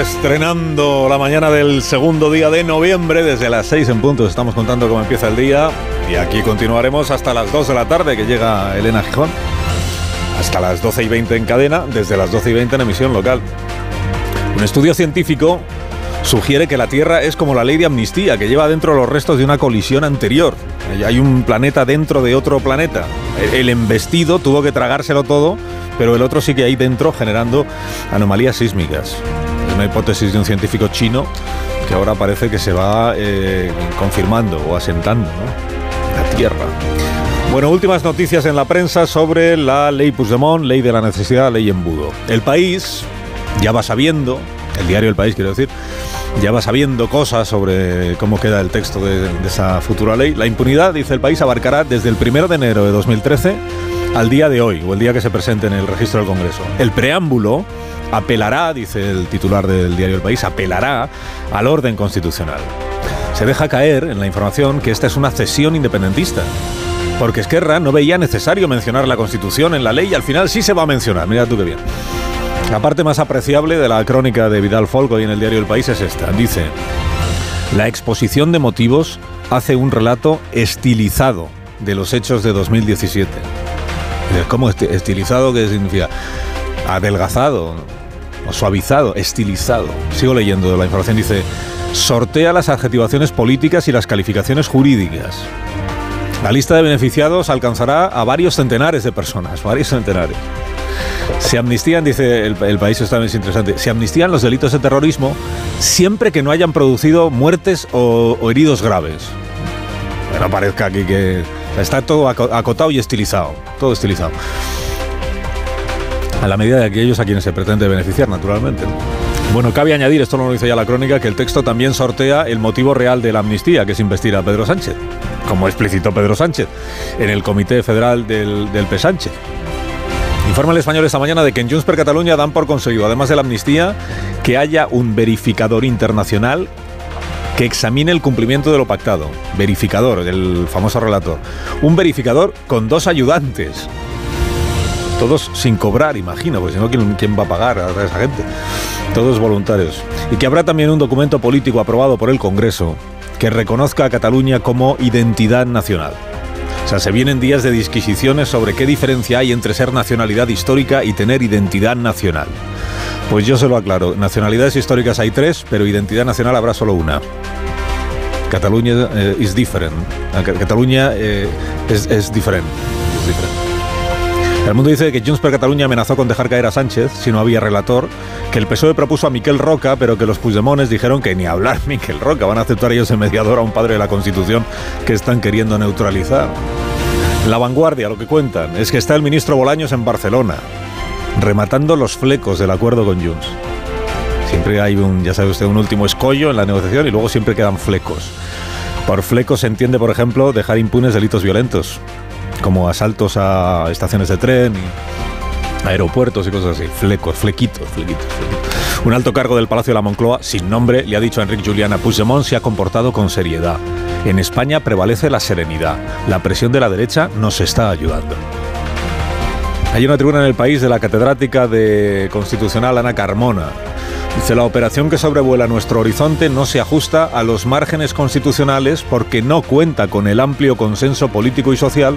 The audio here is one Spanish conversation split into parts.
Estrenando la mañana del segundo día de noviembre, desde las 6 en punto estamos contando cómo empieza el día y aquí continuaremos hasta las 2 de la tarde que llega Elena Gijón, hasta las 12 y 20 en cadena, desde las 12 y 20 en emisión local. Un estudio científico sugiere que la Tierra es como la ley de amnistía, que lleva dentro los restos de una colisión anterior. Hay un planeta dentro de otro planeta. El embestido tuvo que tragárselo todo, pero el otro sigue ahí dentro generando anomalías sísmicas una hipótesis de un científico chino que ahora parece que se va eh, confirmando o asentando, ¿no? La Tierra. Bueno, últimas noticias en la prensa sobre la ley Puigdemont, ley de la necesidad, ley embudo. El país ya va sabiendo, el diario El País quiero decir, ya va sabiendo cosas sobre cómo queda el texto de, de esa futura ley. La impunidad, dice el país, abarcará desde el 1 de enero de 2013 al día de hoy, o el día que se presente en el registro del Congreso. El preámbulo apelará, dice el titular del diario El País, apelará al orden constitucional. Se deja caer en la información que esta es una cesión independentista. Porque Esquerra no veía necesario mencionar la Constitución en la ley y al final sí se va a mencionar. Mira tú qué bien. La parte más apreciable de la crónica de Vidal Folco y en el diario El País es esta. Dice, la exposición de motivos hace un relato estilizado de los hechos de 2017. ¿Cómo estilizado? ¿Qué significa? Adelgazado, suavizado, estilizado. Sigo leyendo la información, dice, sortea las adjetivaciones políticas y las calificaciones jurídicas. La lista de beneficiados alcanzará a varios centenares de personas, varios centenares. Se amnistían, dice el, país, esto también es interesante, se amnistían los delitos de terrorismo siempre que no hayan producido muertes o, o heridos graves. Que no parezca aquí que está todo acotado y estilizado, todo estilizado a la medida de aquellos a quienes se pretende beneficiar, naturalmente. Bueno, cabe añadir, esto no lo dice ya la crónica, que el texto también sortea el motivo real de la amnistía, que es investir a Pedro Sánchez, como explicitó Pedro Sánchez en el Comité Federal del, del P. Sánchez. Informa el español esta mañana de que en Junts per Cataluña dan por conseguido, además de la amnistía, que haya un verificador internacional que examine el cumplimiento de lo pactado. Verificador, el famoso relator. Un verificador con dos ayudantes todos sin cobrar, imagino, porque si no, ¿quién, va a pagar a esa gente? Todos voluntarios. Y que habrá también un documento político aprobado por el Congreso que reconozca a Cataluña como identidad nacional. O sea, se vienen días de disquisiciones sobre qué diferencia hay entre ser nacionalidad histórica y tener identidad nacional. Pues yo se lo aclaro, nacionalidades históricas hay tres, pero identidad nacional habrá solo una. Cataluña eh, is different. Cataluña eh, es, es diferente. El mundo dice que Junts per Cataluña amenazó con dejar caer a Sánchez si no había relator, que el PSOE propuso a Miquel Roca, pero que los Puigdemones dijeron que ni hablar Miquel Roca, van a aceptar ellos el mediador a un padre de la Constitución que están queriendo neutralizar. La vanguardia, lo que cuentan, es que está el ministro Bolaños en Barcelona, rematando los flecos del acuerdo con Junts. Siempre hay un, ya sabe usted, un último escollo en la negociación y luego siempre quedan flecos. Por flecos se entiende, por ejemplo, dejar impunes delitos violentos como asaltos a estaciones de tren y aeropuertos y cosas así. Flecos, flequitos, flequitos, flequitos. Un alto cargo del Palacio de la Moncloa, sin nombre, le ha dicho a Enrique Juliana Puigdemont se ha comportado con seriedad. En España prevalece la serenidad. La presión de la derecha nos está ayudando. Hay una tribuna en el país de la catedrática de Constitucional Ana Carmona. Dice, la operación que sobrevuela nuestro horizonte no se ajusta a los márgenes constitucionales porque no cuenta con el amplio consenso político y social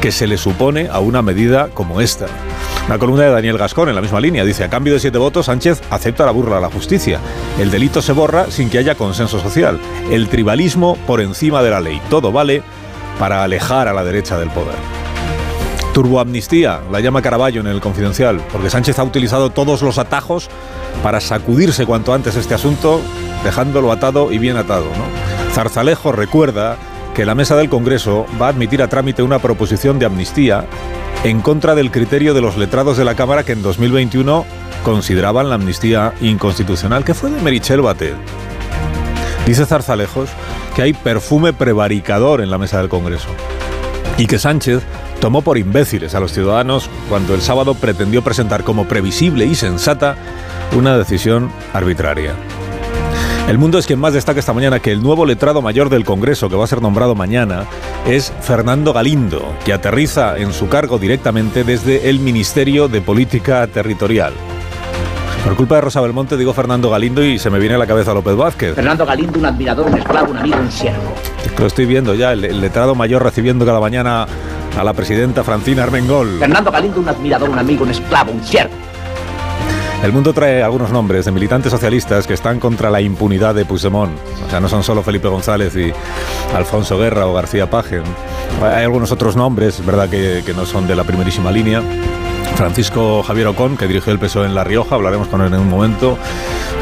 que se le supone a una medida como esta. Una columna de Daniel Gascón en la misma línea dice, a cambio de siete votos, Sánchez acepta la burla a la justicia. El delito se borra sin que haya consenso social. El tribalismo por encima de la ley. Todo vale para alejar a la derecha del poder. Turboamnistía, la llama Caraballo en el Confidencial, porque Sánchez ha utilizado todos los atajos para sacudirse cuanto antes este asunto, dejándolo atado y bien atado. Zarzalejo recuerda que la mesa del Congreso va a admitir a trámite una proposición de amnistía en contra del criterio de los letrados de la Cámara que en 2021 consideraban la amnistía inconstitucional, que fue de Merichel Batet. Dice Zarzalejos que hay perfume prevaricador en la mesa del Congreso y que Sánchez tomó por imbéciles a los ciudadanos cuando el sábado pretendió presentar como previsible y sensata una decisión arbitraria. El mundo es quien más destaca esta mañana que el nuevo letrado mayor del Congreso, que va a ser nombrado mañana, es Fernando Galindo, que aterriza en su cargo directamente desde el Ministerio de Política Territorial. Por culpa de Rosa Belmonte digo Fernando Galindo y se me viene a la cabeza López Vázquez. Fernando Galindo, un admirador, un esclavo, un amigo, un siervo. Lo estoy viendo ya, el, letrado mayor recibiendo cada mañana a la presidenta Francina Armengol. Fernando Galindo, un admirador, un amigo, un esclavo, un siervo. El mundo trae algunos nombres de militantes socialistas que están contra la impunidad de Puigdemont. O sea, no son solo Felipe González y Alfonso Guerra o García Paje. Hay algunos otros nombres, verdad, que, que no son de la primerísima línea. Francisco Javier Ocón, que dirigió el PSOE en La Rioja, hablaremos con él en un momento.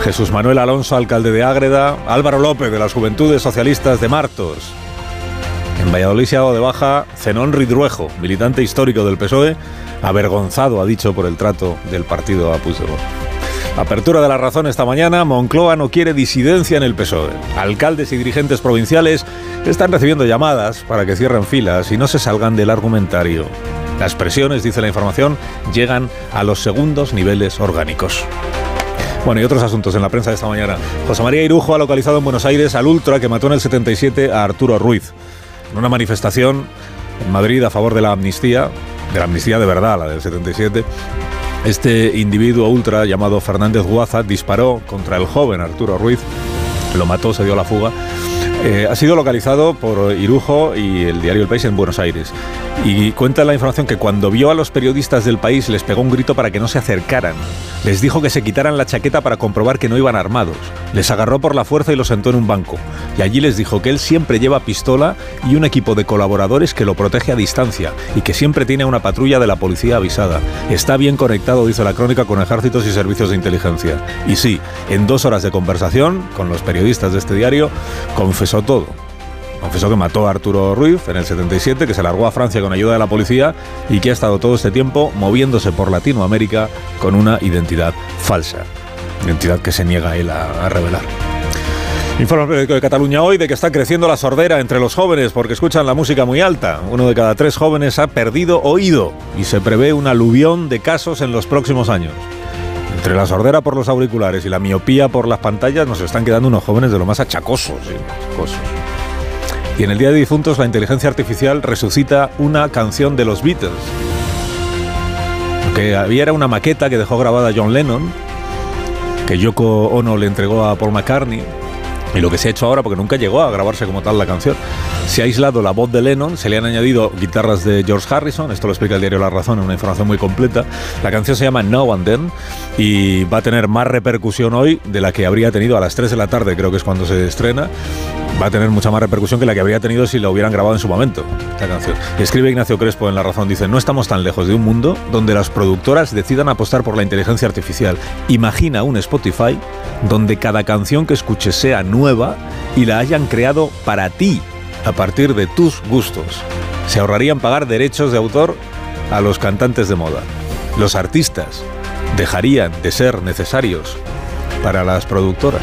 Jesús Manuel Alonso, alcalde de Ágreda. Álvaro López, de las Juventudes Socialistas de Martos. En Valladolid se ha dado de baja Zenón Ridruejo, militante histórico del PSOE, avergonzado, ha dicho, por el trato del partido a. Apertura de la razón esta mañana, Moncloa no quiere disidencia en el PSOE. Alcaldes y dirigentes provinciales están recibiendo llamadas para que cierren filas y no se salgan del argumentario. Las presiones, dice la información, llegan a los segundos niveles orgánicos. Bueno, y otros asuntos en la prensa de esta mañana. José María Irujo ha localizado en Buenos Aires al Ultra que mató en el 77 a Arturo Ruiz. En una manifestación en Madrid a favor de la amnistía, de la amnistía de verdad, la del 77, este individuo ultra llamado Fernández Guaza disparó contra el joven Arturo Ruiz, lo mató, se dio la fuga eh, ha sido localizado por Irujo y el diario El País en Buenos Aires. Y cuenta la información que cuando vio a los periodistas del país les pegó un grito para que no se acercaran. Les dijo que se quitaran la chaqueta para comprobar que no iban armados. Les agarró por la fuerza y los sentó en un banco. Y allí les dijo que él siempre lleva pistola y un equipo de colaboradores que lo protege a distancia y que siempre tiene una patrulla de la policía avisada. Está bien conectado, dice la crónica, con ejércitos y servicios de inteligencia. Y sí, en dos horas de conversación con los periodistas de este diario, confesó todo. Confesó que mató a Arturo Ruiz en el 77, que se largó a Francia con ayuda de la policía y que ha estado todo este tiempo moviéndose por Latinoamérica con una identidad falsa. Identidad que se niega él a, revelar. Informa el periódico de Cataluña hoy de que está creciendo la sordera entre los jóvenes porque escuchan la música muy alta. Uno de cada tres jóvenes ha perdido oído y se prevé un aluvión de casos en los próximos años. Entre la sordera por los auriculares y la miopía por las pantallas nos están quedando unos jóvenes de lo más achacosos. Y en el Día de Difuntos la inteligencia artificial resucita una canción de los Beatles. Que había era una maqueta que dejó grabada John Lennon, que Yoko Ono le entregó a Paul McCartney, y lo que se ha hecho ahora, porque nunca llegó a grabarse como tal la canción, se ha aislado la voz de Lennon, se le han añadido guitarras de George Harrison, esto lo explica el diario La Razón en una información muy completa. La canción se llama Now and Then y va a tener más repercusión hoy de la que habría tenido a las 3 de la tarde, creo que es cuando se estrena. Va a tener mucha más repercusión que la que habría tenido si la hubieran grabado en su momento, la canción. escribe Ignacio Crespo en La Razón, dice, no estamos tan lejos de un mundo donde las productoras decidan apostar por la inteligencia artificial. Imagina un Spotify donde cada canción que escuches sea nueva y la hayan creado para ti a partir de tus gustos. Se ahorrarían pagar derechos de autor a los cantantes de moda. Los artistas dejarían de ser necesarios para las productoras.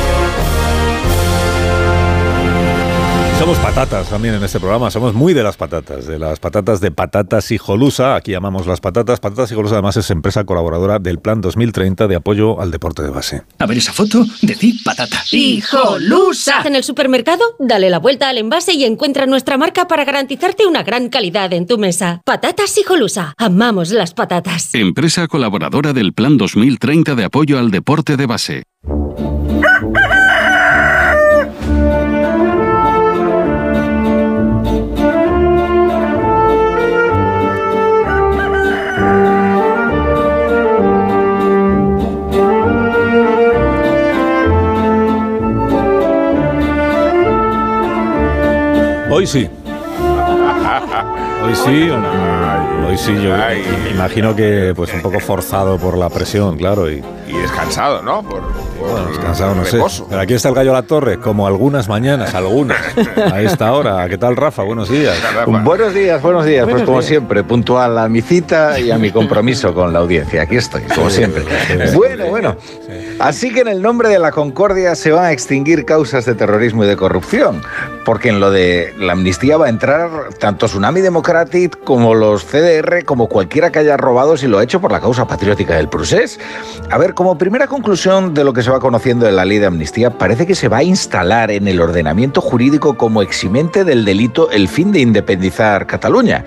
Somos patatas también en este programa, somos muy de las patatas, de las patatas de Patatas Hijolusa, aquí llamamos las patatas. Patatas Hijolusa además es empresa colaboradora del Plan 2030 de apoyo al deporte de base. A ver esa foto, decir patata. ¡Hijolusa! En el supermercado, dale la vuelta al envase y encuentra nuestra marca para garantizarte una gran calidad en tu mesa. Patatas Hijolusa, amamos las patatas. Empresa colaboradora del Plan 2030 de apoyo al deporte de base. Hoy sí. Hoy sí, hoy sí, yo imagino que pues un poco forzado por la presión, claro. Y, y descansado, ¿no? Por, bueno, descansado, no sé. Pero aquí está el gallo a la torre, como algunas mañanas, algunas, a esta hora. ¿Qué tal, Rafa? Buenos días. Buenos días, buenos días. pues como siempre, puntual a mi cita y a mi compromiso con la audiencia. Aquí estoy, como siempre. Bueno, bueno. Así que en el nombre de la concordia se van a extinguir causas de terrorismo y de corrupción, porque en lo de la amnistía va a entrar tanto Tsunami Democratic como los CDR, como cualquiera que haya robado si lo ha hecho por la causa patriótica del procés. A ver, como primera conclusión de lo que se va conociendo de la ley de amnistía, parece que se va a instalar en el ordenamiento jurídico como eximente del delito el fin de independizar Cataluña.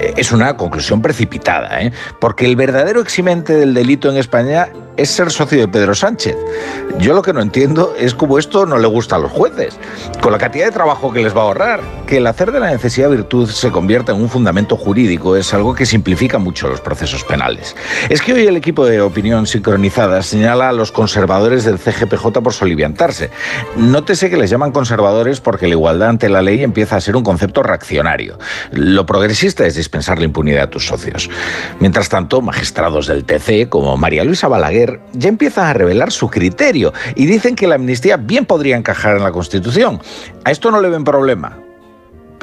Eh, es una conclusión precipitada, ¿eh? porque el verdadero eximente del delito en España es ser socio de Pedro Sánchez. Yo lo que no entiendo es cómo esto no le gusta a los jueces, con la cantidad de trabajo que les va a ahorrar. Que el hacer de la necesidad virtud se convierta en un fundamento jurídico es algo que simplifica mucho los procesos penales. Es que hoy el equipo de opinión sincronizada señala a los conservadores del CGPJ por soliviantarse. Nótese que les llaman conservadores porque la igualdad ante la ley empieza a ser un concepto reaccionario. Lo progresista es dispensar la impunidad a tus socios. Mientras tanto, magistrados del TC, como María Luisa Balaguer, ya empiezan a revelar su criterio y dicen que la amnistía bien podría encajar en la Constitución. A esto no le ven problema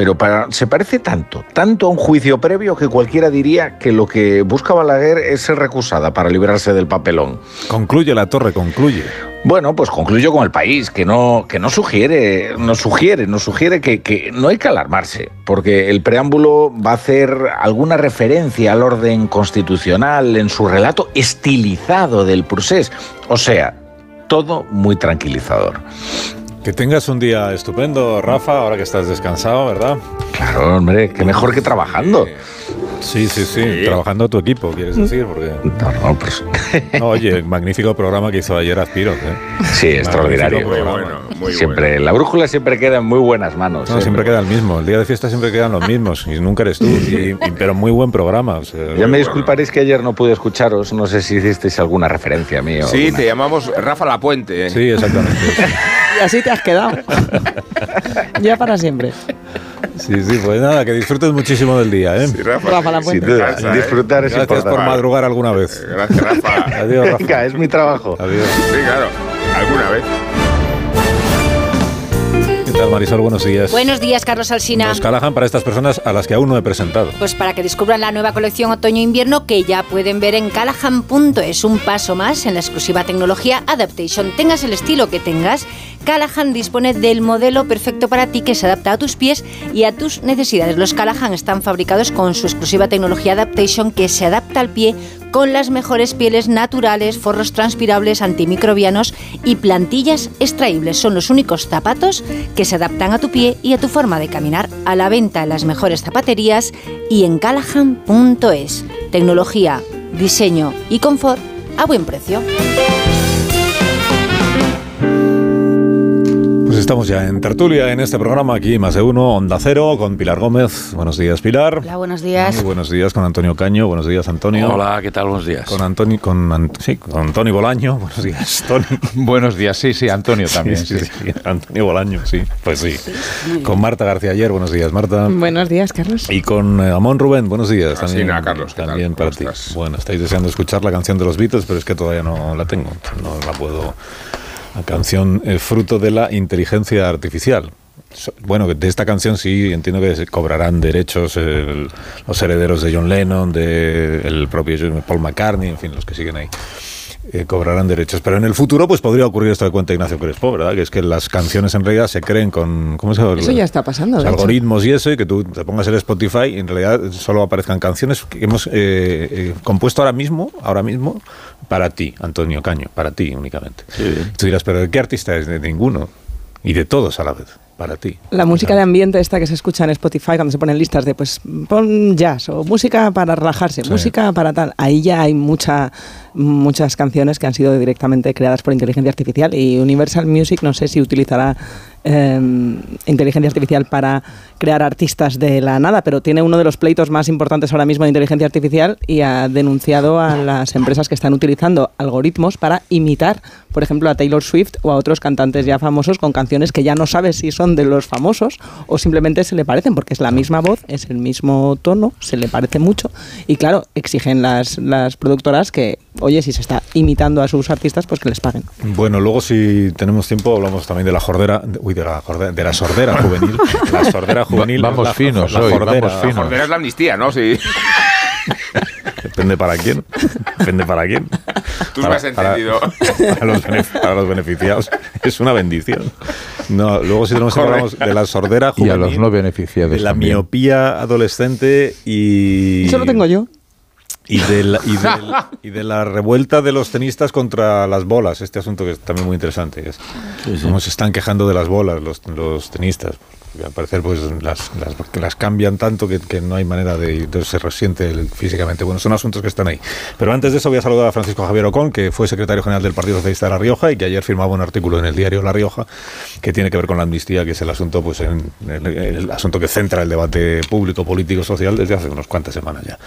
pero se parece tanto, tanto a un juicio previo que cualquiera diría que lo que busca Balaguer es ser recusada para librarse del papelón. Concluye la torre, concluye. Bueno, pues concluyo con el país, que no, que no sugiere, nos sugiere, nos sugiere que, que, no hay que alarmarse, porque el preámbulo va a hacer alguna referencia al orden constitucional en su relato estilizado del procés. O sea, todo muy tranquilizador. Que tengas un día estupendo, Rafa, ahora que estás descansado, ¿verdad? Claro, hombre, qué mejor que trabajando. Sí, sí, sí, trabajando a tu equipo, quieres decir, porque... No, no, pues... no, oye, magnífico programa que hizo ayer Aspiro. ¿eh? Sí, extraordinario. Muy bueno, muy siempre, bueno. La brújula siempre queda en muy buenas manos. No, siempre. queda el mismo. El día de fiesta siempre quedan los mismos y nunca eres tú. Y, y, pero muy buen programa. O sea, ya me disculparéis que ayer no pude escucharos. No sé si hicisteis alguna referencia a mí. O sí, alguna. te llamamos Rafa La Puente. ¿eh? Sí, exactamente. y así te has quedado. ya para siempre. Sí, sí, pues nada, que disfrutes muchísimo del día, ¿eh? Sí, Rafa, Rafa La. Sin duda, Descansa, ¿eh? disfrutar es Gracias por madrugar alguna vez. Gracias, Rafa. Adiós, Rafa. Venga, es mi trabajo. Adiós. Sí, claro. ¿Alguna vez? ¿Qué tal, Marisol? Buenos días. Buenos días, Carlos Alsina. Los Callahan para estas personas a las que aún no he presentado. Pues para que descubran la nueva colección otoño-invierno que ya pueden ver en callahan.es. Un paso más en la exclusiva tecnología Adaptation. Tengas el estilo que tengas, Callahan dispone del modelo perfecto para ti que se adapta a tus pies y a tus necesidades. Los Callahan están fabricados con su exclusiva tecnología Adaptation que se adapta al pie con las mejores pieles naturales, forros transpirables, antimicrobianos y plantillas extraíbles. Son los únicos zapatos que se adaptan a tu pie y a tu forma de caminar. A la venta en las mejores zapaterías y en callahan.es. Tecnología, diseño y confort a buen precio. Estamos ya en tertulia en este programa aquí, más de uno, Onda Cero, con Pilar Gómez. Buenos días, Pilar. Hola, buenos días. Muy buenos días con Antonio Caño. Buenos días, Antonio. Hola, ¿qué tal? Buenos días. Con Antonio, con, sí, con Tony Bolaño. Buenos días, Tony. Buenos días, sí, sí, Antonio también. Sí, sí, sí. Antonio Bolaño, sí. Pues sí. Con Marta García ayer. Buenos días, Marta. Buenos días, Carlos. Y con eh, Amón Rubén, buenos días. Así nada, Carlos, ¿qué tal? También para ¿Cómo ti. Bueno, estáis deseando escuchar la canción de los Beatles, pero es que todavía no la tengo. No la puedo. La canción es fruto de la inteligencia artificial. Bueno, de esta canción sí entiendo que se cobrarán derechos el- los herederos de John Lennon, de el propio Paul McCartney, en fin, los que siguen ahí. eh, cobrarán derechos. Pero en el futuro, pues podría ocurrir esto que cuenta Ignacio Crespo, ¿verdad? Que es que las canciones en realidad se creen con. ¿Cómo se llama? Eso ya está pasando, Los de algoritmos y eso, y que tú te pongas el Spotify y en realidad solo aparezcan canciones que hemos eh, eh, compuesto ahora mismo, ahora mismo, para ti, Antonio Caño, para ti únicamente. Tú dirás, ¿pero de qué artista es? De ninguno. Y de todos a la vez, para ti. La música de ambiente esta que se escucha en Spotify cuando se ponen listas de pues pon jazz o música para relajarse, Sí. música para tal. Ahí ya hay mucha, muchas canciones que han sido directamente creadas por inteligencia artificial y Universal Music no sé si utilizará em, inteligencia artificial para crear artistas de la nada, pero tiene uno de los pleitos más importantes ahora mismo de inteligencia artificial y ha denunciado a las empresas que están utilizando algoritmos para imitar, por ejemplo, a Taylor Swift o a otros cantantes ya famosos con canciones que ya no sabes si son de los famosos o simplemente se le parecen, porque es la misma voz, es el mismo tono, se le parece mucho y claro, exigen las, las productoras que, oye, si se está imitando a sus artistas, pues que les paguen. Bueno, luego si tenemos tiempo hablamos también de la jordera, uy, de la, jordera, de la sordera juvenil. La sordera juvenil. vamos la, finos la, hoy, jordera, vamos finos. La jordera es la amnistía, ¿no? Sí. Depende para quién. Depende para quién. Tú para, me has entendido. Para, para, los para, los beneficiados. Es una bendición. No, luego si tenemos que hablamos de la sordera juvenil. Y a los no beneficiados. De la también. miopía adolescente y. Eso lo tengo yo. Y de, la, y, de, y de, la, revuelta de los tenistas contra las bolas, este asunto que es también muy interesante. Es, sí, sí. Cómo se están quejando de las bolas los, los tenistas. Al parecer, pues las, las, cambian tanto que, que, no hay manera de. Entonces se resiente físicamente. Bueno, son asuntos que están ahí. Pero antes de eso, voy a saludar a Francisco Javier Ocón, que fue secretario general del Partido Socialista de La Rioja y que ayer firmaba un artículo en el diario La Rioja que tiene que ver con la amnistía, que es el asunto, pues, el, asunto que centra el debate público, político, social desde hace unas cuantas semanas ya.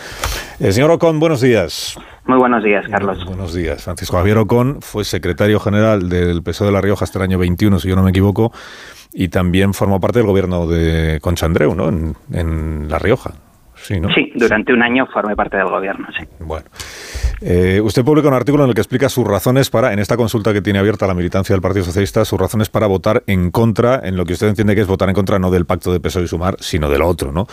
El señor Ocón, buenos días. Muy buenos días, Carlos. Buenos días. Francisco Javier Ocón fue secretario general del PSOE de La Rioja hasta el año 21, si yo no me equivoco, y también formó parte del gobierno de Concha Andreu, ¿no? En, en La Rioja. Sí, ¿no? sí, durante un año formé parte del gobierno, sí. Bueno. Eh, usted publica un artículo en el que explica sus razones para, en esta consulta que tiene abierta la militancia del Partido Socialista, sus razones para votar en contra, en lo que usted entiende que es votar en contra no del pacto de PSOE y Sumar, sino del otro, ¿no?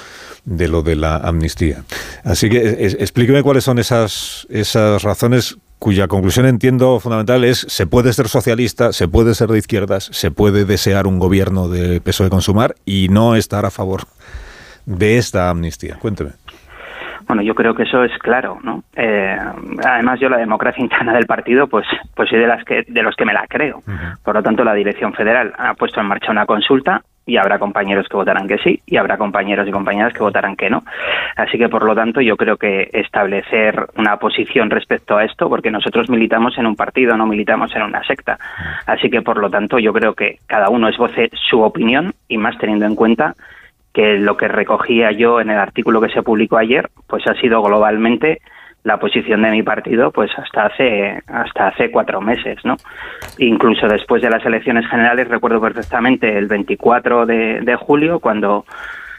De lo de la amnistía. Así que es, explíqueme cuáles son esas, esas razones cuya conclusión entiendo fundamental es se puede ser socialista, se puede ser de izquierdas, se puede desear un gobierno de PSOE con Sumar y no estar a favor de esta amnistía. Cuénteme. Bueno, yo creo que eso es claro, ¿no? Eh, además, yo la democracia interna del partido, pues, pues soy de las que de los que me la creo. Uh -huh. Por lo tanto, la dirección federal ha puesto en marcha una consulta y habrá compañeros que votarán que sí y habrá compañeros y compañeras que votarán que no. Así que, por lo tanto, yo creo que establecer una posición respecto a esto, porque nosotros militamos en un partido, no militamos en una secta. Así que, por lo tanto, yo creo que cada uno esboce su opinión y más teniendo en cuenta que lo que recogía yo en el artículo que se publicó ayer, pues ha sido globalmente la posición de mi partido pues hasta hace hasta hace cuatro meses no incluso después de las elecciones generales recuerdo perfectamente el 24 de, de julio cuando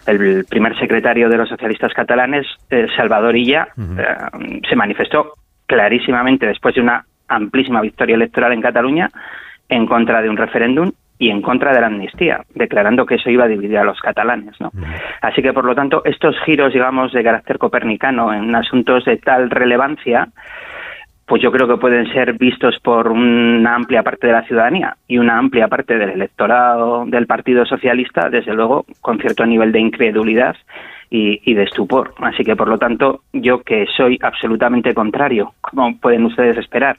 el primer secretario de los socialistas catalanes eh, Salvador Illa uh -huh. eh, se manifestó clarísimamente después de una amplísima victoria electoral en Cataluña en contra de un referéndum y en contra de la amnistía, declarando que eso iba a dividir a los catalanes. ¿no? Así que, por lo tanto, estos giros, digamos, de carácter copernicano en asuntos de tal relevancia, pues yo creo que pueden ser vistos por una amplia parte de la ciudadanía y una amplia parte del electorado del Partido Socialista, desde luego, con cierto nivel de incredulidad y, y, de estupor. Así que, por lo tanto, yo que soy absolutamente contrario, como pueden ustedes esperar,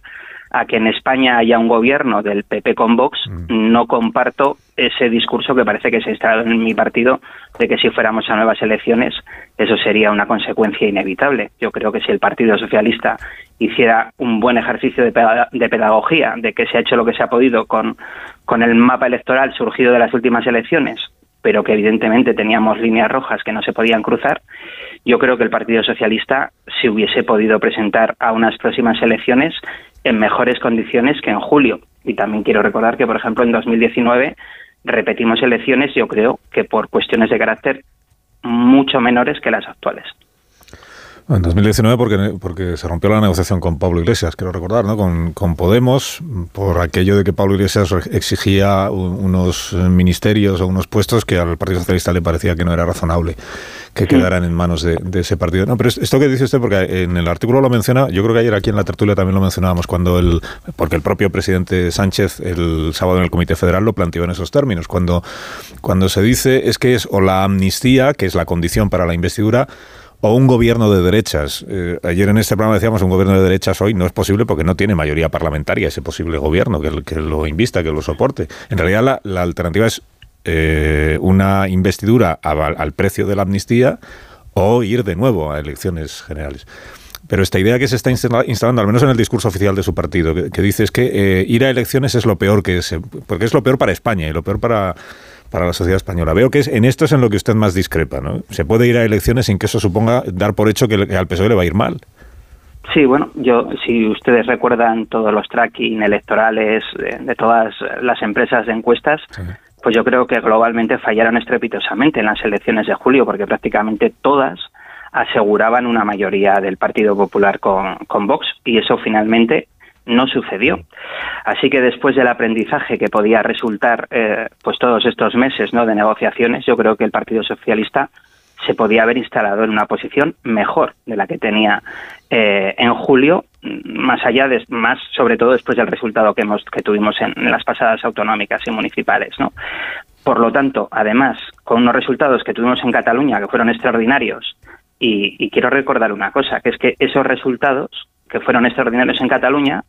a que en España haya un gobierno del PP con Vox, mm. no comparto ese discurso que parece que se ha instalado en mi partido de que si fuéramos a nuevas elecciones eso sería una consecuencia inevitable. Yo creo que si el Partido Socialista hiciera un buen ejercicio de, de pedagogía, de que se ha hecho lo que se ha podido con, con el mapa electoral surgido de las últimas elecciones, pero que evidentemente teníamos líneas rojas que no se podían cruzar, yo creo que el Partido Socialista se hubiese podido presentar a unas próximas elecciones en mejores condiciones que en julio. Y también quiero recordar que, por ejemplo, en 2019 repetimos elecciones, yo creo que por cuestiones de carácter mucho menores que las actuales. En 2019 porque, porque se rompió la negociación con Pablo Iglesias, quiero recordar, ¿no? Con, con, Podemos, por aquello de que Pablo Iglesias exigía unos ministerios o unos puestos que al Partido Socialista le parecía que no era razonable que quedaran en manos de, de, ese partido. No, pero esto que dice usted, porque en el artículo lo menciona, yo creo que ayer aquí en la tertulia también lo mencionábamos, cuando el, porque el propio presidente Sánchez el sábado en el Comité Federal lo planteó en esos términos, cuando, cuando se dice es que es o la amnistía, que es la condición para la investidura, o un gobierno de derechas. Eh, ayer en este programa decíamos un gobierno de derechas hoy no es posible porque no tiene mayoría parlamentaria ese posible gobierno que, lo invista, que lo soporte. En realidad la, alternativa es eh, una investidura al precio de la amnistía o ir de nuevo a elecciones generales. Pero esta idea que se está instala- instalando, al menos en el discurso oficial de su partido, que, que dice es que eh, ir a elecciones es lo peor que se, porque es lo peor para España y lo peor para, para la sociedad española. Veo que es, en esto es en lo que usted más discrepa, ¿no? Se puede ir a elecciones sin que eso suponga dar por hecho que, le- que al PSOE le va a ir mal. Sí, bueno, yo, si ustedes recuerdan todos los tracking electorales de, de todas las empresas de encuestas, pues yo creo que globalmente fallaron estrepitosamente en las elecciones de julio, porque prácticamente todas aseguraban una mayoría del Partido Popular con, con Vox, y eso finalmente no sucedió. Así que después del aprendizaje que podía resultar, eh, pues todos estos meses, ¿no? de negociaciones, yo creo que el Partido Socialista se podía haber instalado en una posición mejor de la que tenía eh, en julio, más allá de, más sobre todo después del resultado que hemos que tuvimos en, las pasadas autonómicas y municipales, ¿no? Por lo tanto, además, con unos resultados que tuvimos en Cataluña que fueron extraordinarios, y quiero recordar una cosa, que es que esos resultados que fueron extraordinarios en Cataluña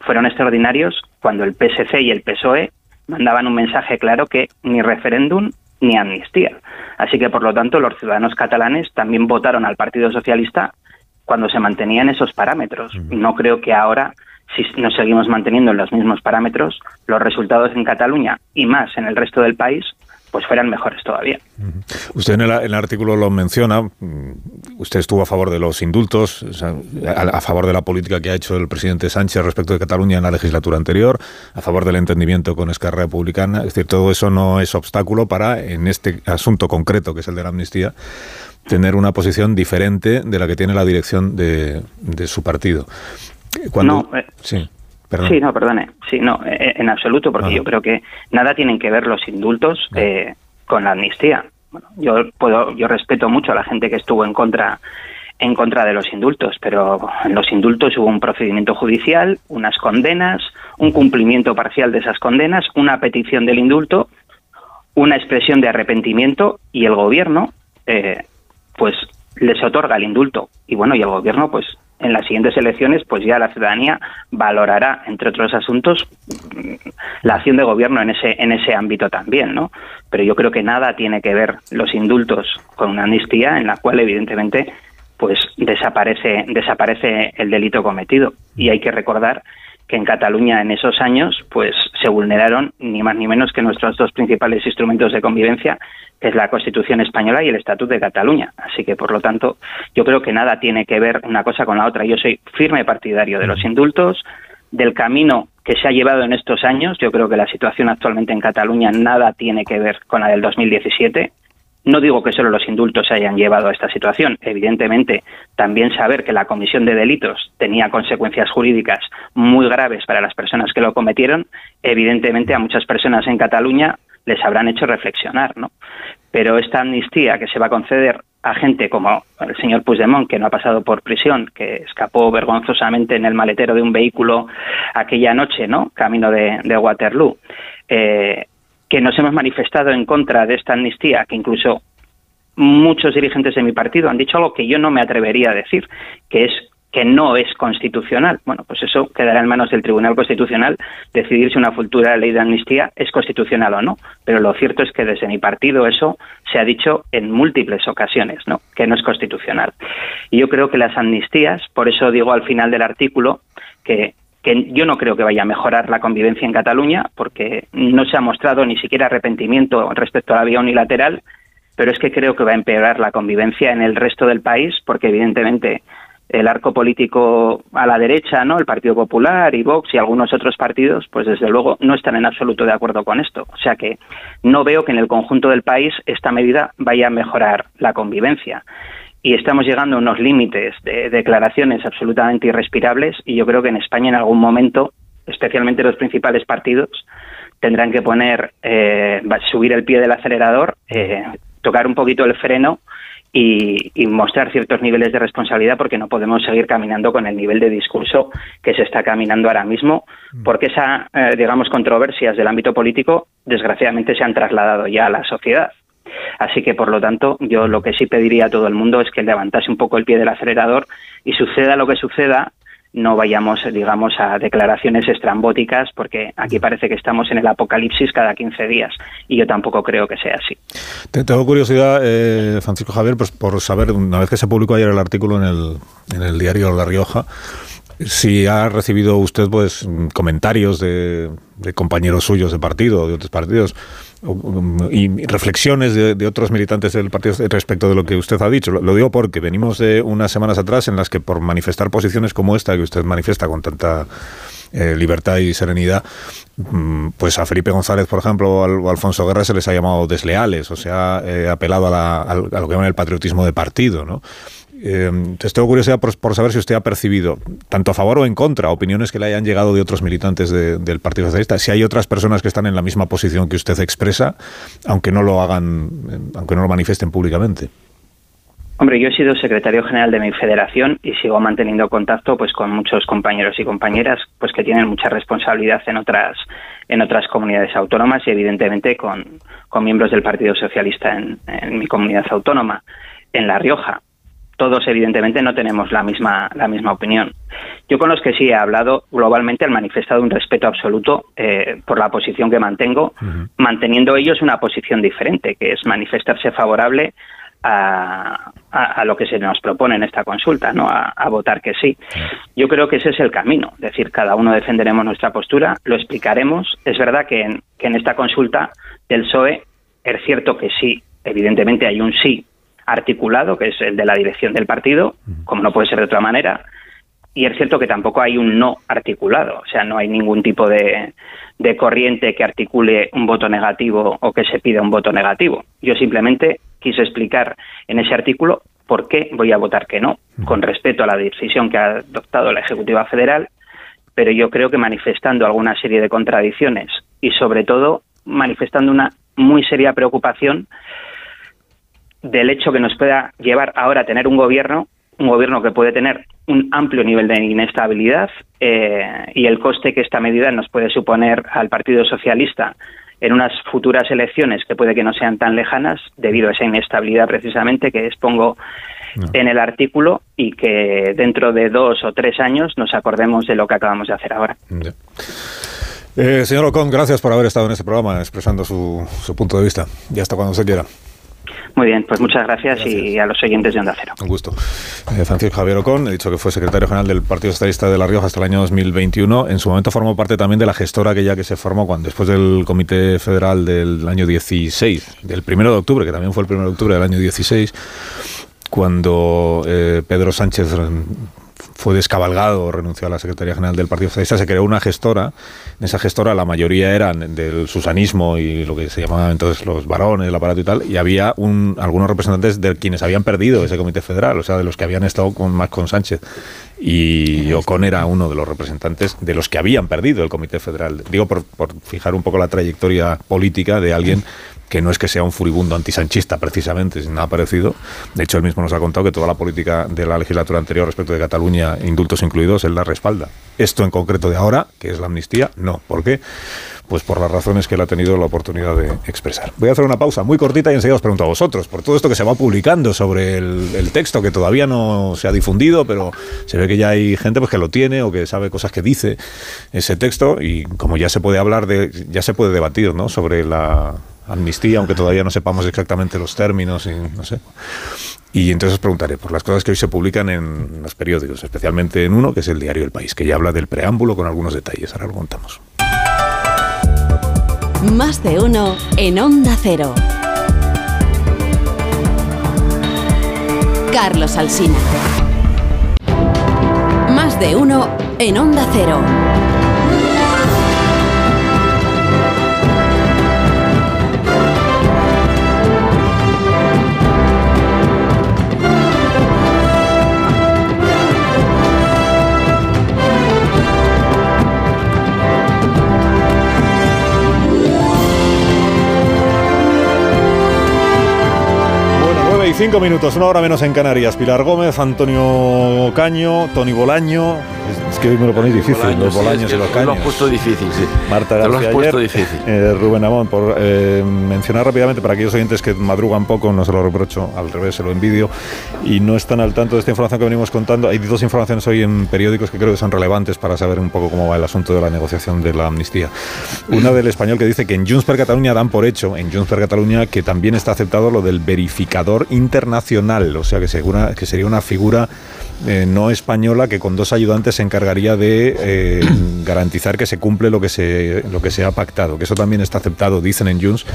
fueron extraordinarios cuando el PSC y el PSOE mandaban un mensaje claro que ni referéndum ni amnistía. Así que, por lo tanto, los ciudadanos catalanes también votaron al Partido Socialista cuando se mantenían esos parámetros. No creo que ahora, si nos seguimos manteniendo en los mismos parámetros, los resultados en Cataluña y más en el resto del país, pues fueran mejores todavía. Usted en el, en el artículo lo menciona, mm, usted estuvo a favor de los indultos, o sea, a, a favor de la política que ha hecho el presidente Sánchez respecto de Cataluña en la legislatura anterior, a favor del entendimiento con Esquerra Republicana, es decir, todo eso no es obstáculo para, en este asunto concreto, que es el de la amnistía, tener una posición diferente de la que tiene la dirección de, de su partido. Cuando, No, eh, sí, perdón. Sí, no, perdone. Sí, no, eh, en absoluto, porque yo creo que nada tienen que ver los indultos eh, con la amnistía. Bueno, yo puedo, yo respeto mucho a la gente que estuvo en contra en contra de los indultos, pero en los indultos hubo un procedimiento judicial, unas condenas, un cumplimiento parcial de esas condenas, una petición del indulto, una expresión de arrepentimiento y el gobierno, eh, pues les otorga el indulto y bueno y el gobierno pues en las siguientes elecciones pues ya la ciudadanía valorará entre otros asuntos la acción de gobierno en ese en ese ámbito también no pero yo creo que nada tiene que ver los indultos con una amnistía en la cual evidentemente pues desaparece desaparece el delito cometido. Y hay que recordar que en Cataluña en esos años pues se vulneraron ni más ni menos que nuestros dos principales instrumentos de convivencia que es la Constitución española y el Estatuto de Cataluña. Así que, por lo tanto, yo creo que nada tiene que ver una cosa con la otra. Yo soy firme partidario de los indultos, del camino que se ha llevado en estos años. Yo creo que la situación actualmente en Cataluña nada tiene que ver con la del 2017. No digo que solo los indultos se hayan llevado a esta situación. Evidentemente, también saber que la comisión de delitos tenía consecuencias jurídicas muy graves para las personas que lo cometieron, evidentemente a muchas personas en Cataluña les habrán hecho reflexionar, ¿no? Pero esta amnistía que se va a conceder a gente como el señor Puigdemont, que no ha pasado por prisión, que escapó vergonzosamente en el maletero de un vehículo aquella noche, ¿no? Camino de, de Waterloo, eh, que nos hemos manifestado en contra de esta amnistía, que incluso muchos dirigentes de mi partido han dicho algo que yo no me atrevería a decir, que es que no es constitucional. Bueno, pues eso quedará en manos del Tribunal Constitucional decidir si una futura ley de amnistía es constitucional o no. Pero lo cierto es que desde mi partido eso se ha dicho en múltiples ocasiones, ¿no? Que no es constitucional. Y yo creo que las amnistías, por eso digo al final del artículo que que yo no creo que vaya a mejorar la convivencia en Cataluña, porque no se ha mostrado ni siquiera arrepentimiento respecto a la vía unilateral, pero es que creo que va a empeorar la convivencia en el resto del país, porque evidentemente el arco político a la derecha, ¿no? El Partido Popular y Vox y algunos otros partidos, pues desde luego no están en absoluto de acuerdo con esto. O sea que no veo que en el conjunto del país esta medida vaya a mejorar la convivencia. Y estamos llegando a unos límites de declaraciones absolutamente irrespirables y yo creo que en España en algún momento, especialmente los principales partidos, tendrán que poner, eh, subir el pie del acelerador, eh, tocar un poquito el freno y, y, mostrar ciertos niveles de responsabilidad porque no podemos seguir caminando con el nivel de discurso que se está caminando ahora mismo porque esa eh, digamos controversias del ámbito político desgraciadamente se han trasladado ya a la sociedad así que por lo tanto yo lo que sí pediría a todo el mundo es que levantase un poco el pie del acelerador y suceda lo que suceda no vayamos, digamos, a declaraciones estrambóticas, porque aquí parece que estamos en el apocalipsis cada 15 días, y yo tampoco creo que sea así. Te- Tengo curiosidad, eh, Francisco Javier, pues por saber, una vez que se publicó ayer el artículo en el, en el diario La Rioja, si ha recibido usted pues comentarios de, compañeros suyos de partido, de otros partidos, um, y reflexiones de, otros militantes del partido respecto de lo que usted ha dicho. Lo, digo porque venimos de unas semanas atrás en las que por manifestar posiciones como esta que usted manifiesta con tanta eh, libertad y serenidad, mm, pues a Felipe González, por ejemplo, o a Alfonso Guerra se les ha llamado desleales, o se ha eh, apelado a, la- a lo que llaman el patriotismo de partido, ¿no? Eh, entonces tengo por, saber si usted ha percibido, tanto a favor o en contra, opiniones que le hayan llegado de otros militantes de- del Partido Socialista, si hay otras personas que están en la misma posición que usted expresa, aunque no lo hagan, eh, aunque no lo manifiesten públicamente. Hombre, yo he sido secretario general de mi federación y sigo manteniendo contacto pues con muchos compañeros y compañeras pues que tienen mucha responsabilidad en otras en otras comunidades autónomas y evidentemente con, con miembros del Partido Socialista en mi comunidad autónoma, en La Rioja. Todos evidentemente no tenemos la misma la misma opinión. Yo con los que sí he hablado globalmente han manifestado un respeto absoluto eh, por la posición que mantengo, manteniendo ellos una posición diferente, que es manifestarse favorable a, a- a lo que se nos propone en esta consulta, ¿no? A, a votar que sí. Yo creo que ese es el camino, es decir, cada uno defenderemos nuestra postura, lo explicaremos. Es verdad que en, que en esta consulta del PSOE es cierto que sí, evidentemente hay un sí articulado, que es el de la dirección del partido, como no puede ser de otra manera, y es cierto que tampoco hay un no articulado, o sea, no hay ningún tipo de, de corriente que articule un voto negativo o que se pida un voto negativo. Yo simplemente quise explicar en ese artículo por qué voy a votar que no, con respeto a la decisión que ha adoptado la Ejecutiva Federal, pero yo creo que manifestando alguna serie de contradicciones y sobre todo manifestando una muy seria preocupación del hecho que nos pueda llevar ahora a tener un gobierno, un gobierno que puede tener un amplio nivel de inestabilidad eh, y el coste que esta medida nos puede suponer al Partido Socialista en unas futuras elecciones que puede que no sean tan lejanas debido a esa inestabilidad precisamente que expongo en el artículo y que dentro de dos o tres años nos acordemos de lo que acabamos de hacer ahora. Eh, señor Ocon, gracias por haber estado en este programa expresando su, su punto de vista. Y hasta cuando se quiera. Muy bien, pues muchas gracias, y a los oyentes de Onda Cero. Un gusto. Eh, Francisco Javier Ocon, he dicho que fue secretario general del Partido Socialista de La Rioja hasta el año 2021. En su momento formó parte también de la gestora aquella que se formó cuando, después del Comité Federal del año 16, del primero de octubre, que también fue el primero de octubre del año 16, cuando eh, Pedro Sánchez fue descabalgado, renunció a la Secretaría General del Partido Socialista, se creó una gestora. En esa gestora la mayoría eran del susanismo y lo que se llamaban entonces los varones, el aparato y tal, y había un, algunos representantes de quienes habían perdido ese comité federal, o sea, de los que habían estado con, más con Sánchez. Y Ocon era uno de los representantes de los que habían perdido el comité federal. Digo, por, por fijar un poco la trayectoria política de alguien que no es que sea un furibundo antisanchista precisamente, sin nada parecido. De hecho, él mismo nos ha contado que toda la política de la legislatura anterior respecto de Cataluña, indultos incluidos, él la respalda. Esto en concreto de ahora, que es la amnistía, no. ¿Por qué? Pues por las razones que él ha tenido la oportunidad de expresar. Voy a hacer una pausa muy cortita y enseguida os pregunto a vosotros, por todo esto que se va publicando sobre el, el texto, que todavía no se ha difundido, pero se ve que ya hay gente pues, que lo tiene o que sabe cosas que dice ese texto y como ya se puede hablar de, ya se puede debatir ¿no? sobre la amnistía, aunque todavía no sepamos exactamente los términos y no sé. Y entonces os preguntaré por las cosas que hoy se publican en los periódicos, especialmente en uno que es el diario El País, que ya habla del preámbulo con algunos detalles. Ahora lo contamos. Más de uno en Onda Cero. Carlos Alsina. Más de uno en Onda Cero. Bueno, 9 y 5 minutos, una hora menos en Canarias. Pilar Gómez, Antonio Caño, Tony Bolaño, Es que hoy me lo ponéis difícil, los bolaños y los caños. Lo has puesto difícil, sí. Marta Te lo has García puesto ayer, difícil. eh, Rubén Amón, por eh, mencionar rápidamente para aquellos oyentes que madrugan poco, no se lo reprocho, al revés, se lo envidio, y no están al tanto de esta información que venimos contando. Hay dos informaciones hoy en periódicos que creo que son relevantes para saber un poco cómo va el asunto de la negociación de la amnistía. Una del español que dice que en Junts per Catalunya dan por hecho, en Junts per Catalunya, que también está aceptado lo del verificador internacional, o sea que, segura, que sería una figura eh, no española que con dos ayudantes se encargaría de eh, garantizar que se cumple lo que se, lo que se ha pactado, que eso también está aceptado, dicen en Junts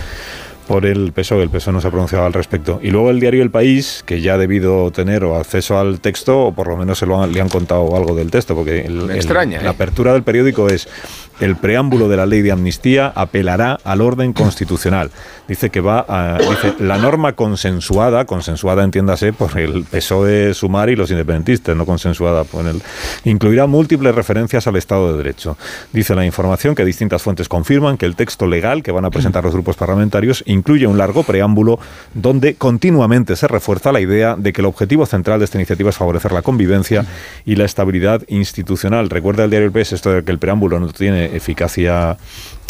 por el PSOE, el PSOE no se ha pronunciado al respecto. Y luego el diario El País, que ya ha debido tener o acceso al texto, o por lo menos se lo han- le han contado algo del texto, porque el- Me el- extraña, la ¿eh? apertura del periódico es el preámbulo de la ley de amnistía apelará al orden constitucional. Dice que va a, dice, la norma consensuada, consensuada entiéndase por el PSOE Sumar y los independentistas, no consensuada por el, incluirá múltiples referencias al Estado de Derecho. Dice la información que distintas fuentes confirman que el texto legal que van a presentar los grupos parlamentarios incluye un largo preámbulo donde continuamente se refuerza la idea de que el objetivo central de esta iniciativa es favorecer la convivencia y la estabilidad institucional. Recuerda el diario El PS esto de que el preámbulo no tiene eficacia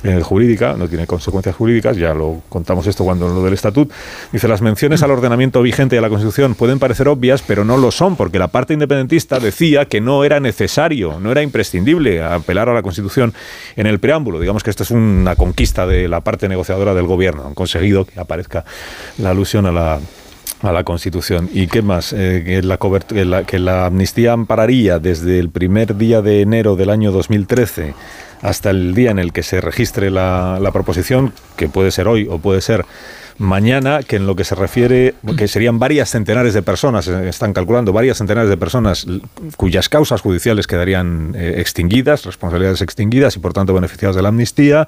eh, jurídica, no tiene consecuencias jurídicas, ya lo contamos esto cuando lo del estatut. Dice, las menciones al ordenamiento vigente y a la Constitución pueden parecer obvias, pero no lo son, porque la parte independentista decía que no era necesario, no era imprescindible apelar a la Constitución en el preámbulo. Digamos que esto es una conquista de la parte negociadora del gobierno. Han conseguido que aparezca la alusión a la a la Constitución. ¿Y qué más? Eh, que, la amnistía ampararía desde el primer día de enero del año 2013 hasta el día en el que se registre la, la proposición, que puede ser hoy o puede ser mañana, que en lo que se refiere, que serían varias centenares de personas, eh, están calculando varias centenares de personas cuyas causas judiciales quedarían eh, extinguidas, responsabilidades extinguidas y por tanto beneficiadas de la amnistía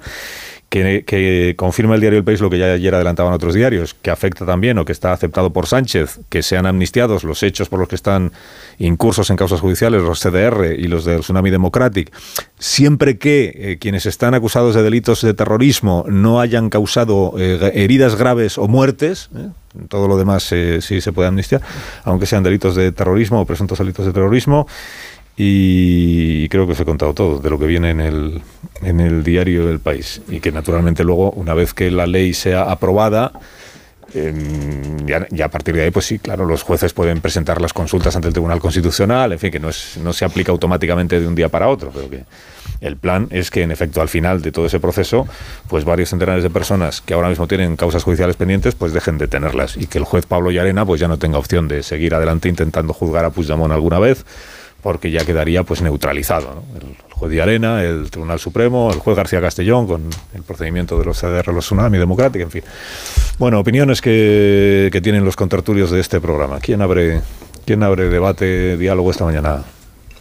que, confirma el diario El País lo que ya ayer adelantaban otros diarios, que afecta también o que está aceptado por Sánchez, que sean amnistiados los hechos por los que están incursos en causas judiciales, los CDR y los del Tsunami Democratic, siempre que eh, quienes están acusados de delitos de terrorismo no hayan causado eh, heridas graves o muertes, ¿eh? todo lo demás sí se puede amnistiar, aunque sean delitos de terrorismo o presuntos delitos de terrorismo. Y creo que os he contado todo de lo que viene en el, en el diario del país. Y que naturalmente luego, una vez que la ley sea aprobada, em, ya, ya a partir de ahí, pues sí, claro, los jueces pueden presentar las consultas ante el Tribunal Constitucional, en fin, que no, es, no se aplica automáticamente de un día para otro, pero que el plan es que, en efecto, al final de todo ese proceso, pues varios centenares de personas que ahora mismo tienen causas judiciales pendientes, pues dejen de tenerlas y que el juez Pablo Llarena pues ya no tenga opción de seguir adelante intentando juzgar a Puigdemont alguna vez, porque ya quedaría pues neutralizado, ¿no? El juez de Arena, el Tribunal Supremo, el juez García Castellón con el procedimiento de los CDR, los Tsunami Democrática, en fin. Bueno, opiniones que, que tienen los contertulios de este programa. ¿Quién abre, quién abre debate, diálogo esta mañana?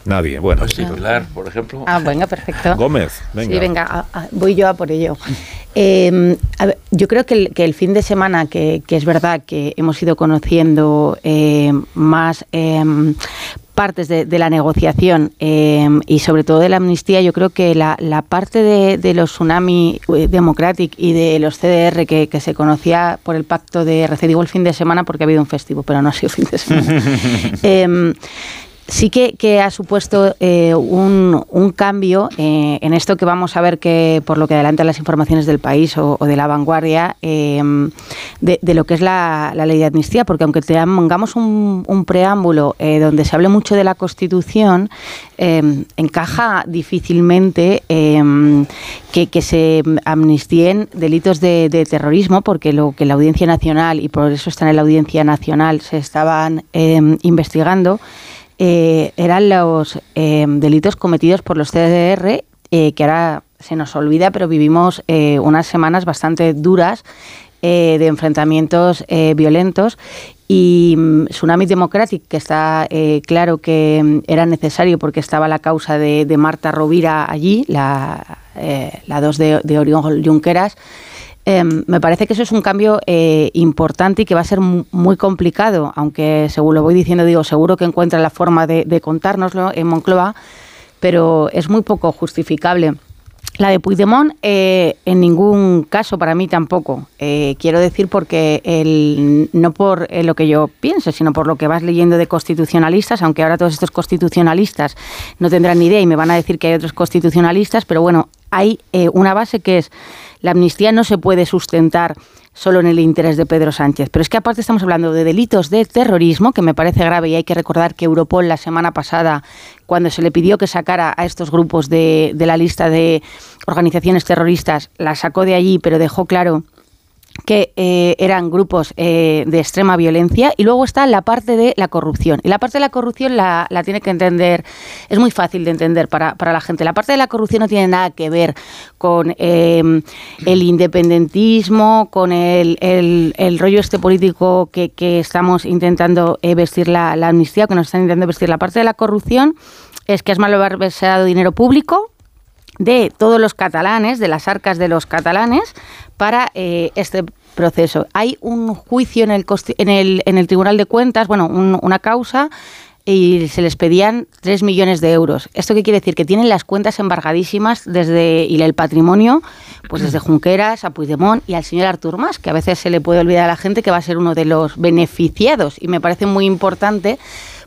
Nadie. Bueno, Sí, Pilar, por ejemplo. Ah, venga, perfecto. Gómez, venga. Sí, venga, a- a- voy yo a por ello. Eh, a ver, yo creo que el, que el fin de semana, que, que es verdad que hemos ido conociendo eh, más eh, partes de, de la negociación eh, y sobre todo de la amnistía, yo creo que la, la parte de, de los Tsunami eh, Democratic y de los CDR que, que se conocía por el pacto de RC, digo el fin de semana porque ha habido un festivo, pero no ha sido fin de semana. Em, sí que, ha supuesto eh, un, cambio eh, en esto que vamos a ver que, por lo que adelantan las informaciones del país o, de la vanguardia, eh, de, lo que es la, ley de amnistía, porque aunque tengamos un, un preámbulo donde se hable mucho de la Constitución, encaja difícilmente que, se amnistíen delitos de, de terrorismo, porque lo que la Audiencia Nacional, y por eso están en la Audiencia Nacional, se estaban investigando, eh, eran los eh, delitos cometidos por los CDR, eh, que ahora se nos olvida, pero vivimos eh, unas semanas bastante duras de enfrentamientos violentos. Y mm, Tsunami Democratic, que está claro que mm, era necesario porque estaba la causa de, Marta Rovira allí, la, la 2 de, de Orión Junqueras, eh, me parece que eso es un cambio eh, importante y que va a ser mu- muy complicado, aunque según lo voy diciendo, digo, seguro que encuentra la forma de, de contárnoslo en Moncloa, pero es muy poco justificable La de Puigdemont, eh, en ningún caso, para mí tampoco. Eh, quiero decir porque el, no por eh, lo que yo piense, sino por lo que vas leyendo de constitucionalistas, aunque ahora todos estos constitucionalistas no tendrán ni idea y me van a decir que hay otros constitucionalistas, pero bueno, hay una base que es la amnistía no se puede sustentar solo en el interés de Pedro Sánchez. Pero es que aparte estamos hablando de delitos de terrorismo, que me parece grave y hay que recordar que Europol la semana pasada, cuando se le pidió que sacara a estos grupos de, de la lista de organizaciones terroristas, la sacó de allí, pero dejó claro que eh, eran grupos eh, de extrema violencia y luego está la parte de la corrupción. Y la parte de la corrupción la, tiene que entender, es muy fácil de entender para, la gente. La parte de la corrupción no tiene nada que ver con em, el independentismo, con el, el, rollo este político que, estamos intentando eh, vestir la, la, amnistía, que nos están intentando vestir. La parte de la corrupción es que es malo haber dado dinero público de todos los catalanes, de las arcas de los catalanes, para eh, este proceso. Hay un juicio en el, en el, en el Tribunal de Cuentas, bueno, una causa y se les pedían 3 millones de euros. ¿Esto qué quiere decir? Que tienen las cuentas embargadísimas desde y el patrimonio, pues desde Junqueras a Puigdemont y al señor Artur Mas, que a veces se le puede olvidar a la gente que va a ser uno de los beneficiados. Y me parece muy importante.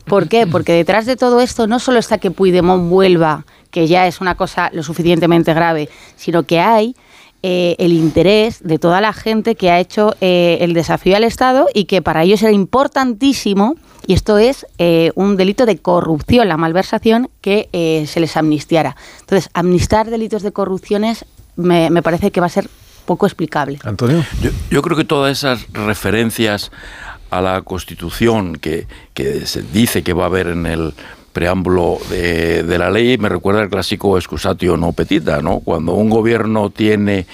¿Por qué? Porque detrás de todo esto no solo está que Puigdemont vuelva, que ya es una cosa lo suficientemente grave, sino que hay eh, el interés de toda la gente que ha hecho eh, el desafío al Estado y que para ellos era importantísimo, y esto es eh, un delito de corrupción, la malversación, que se les amnistiara. Entonces, amnistar delitos de corrupciones me, me parece que va a ser poco explicable. Antonio. Yo, creo que todas esas referencias a la Constitución que, que se dice que va a haber en el preámbulo de, de, la ley me recuerda el clásico excusatio no petita, ¿no? Cuando un gobierno tiene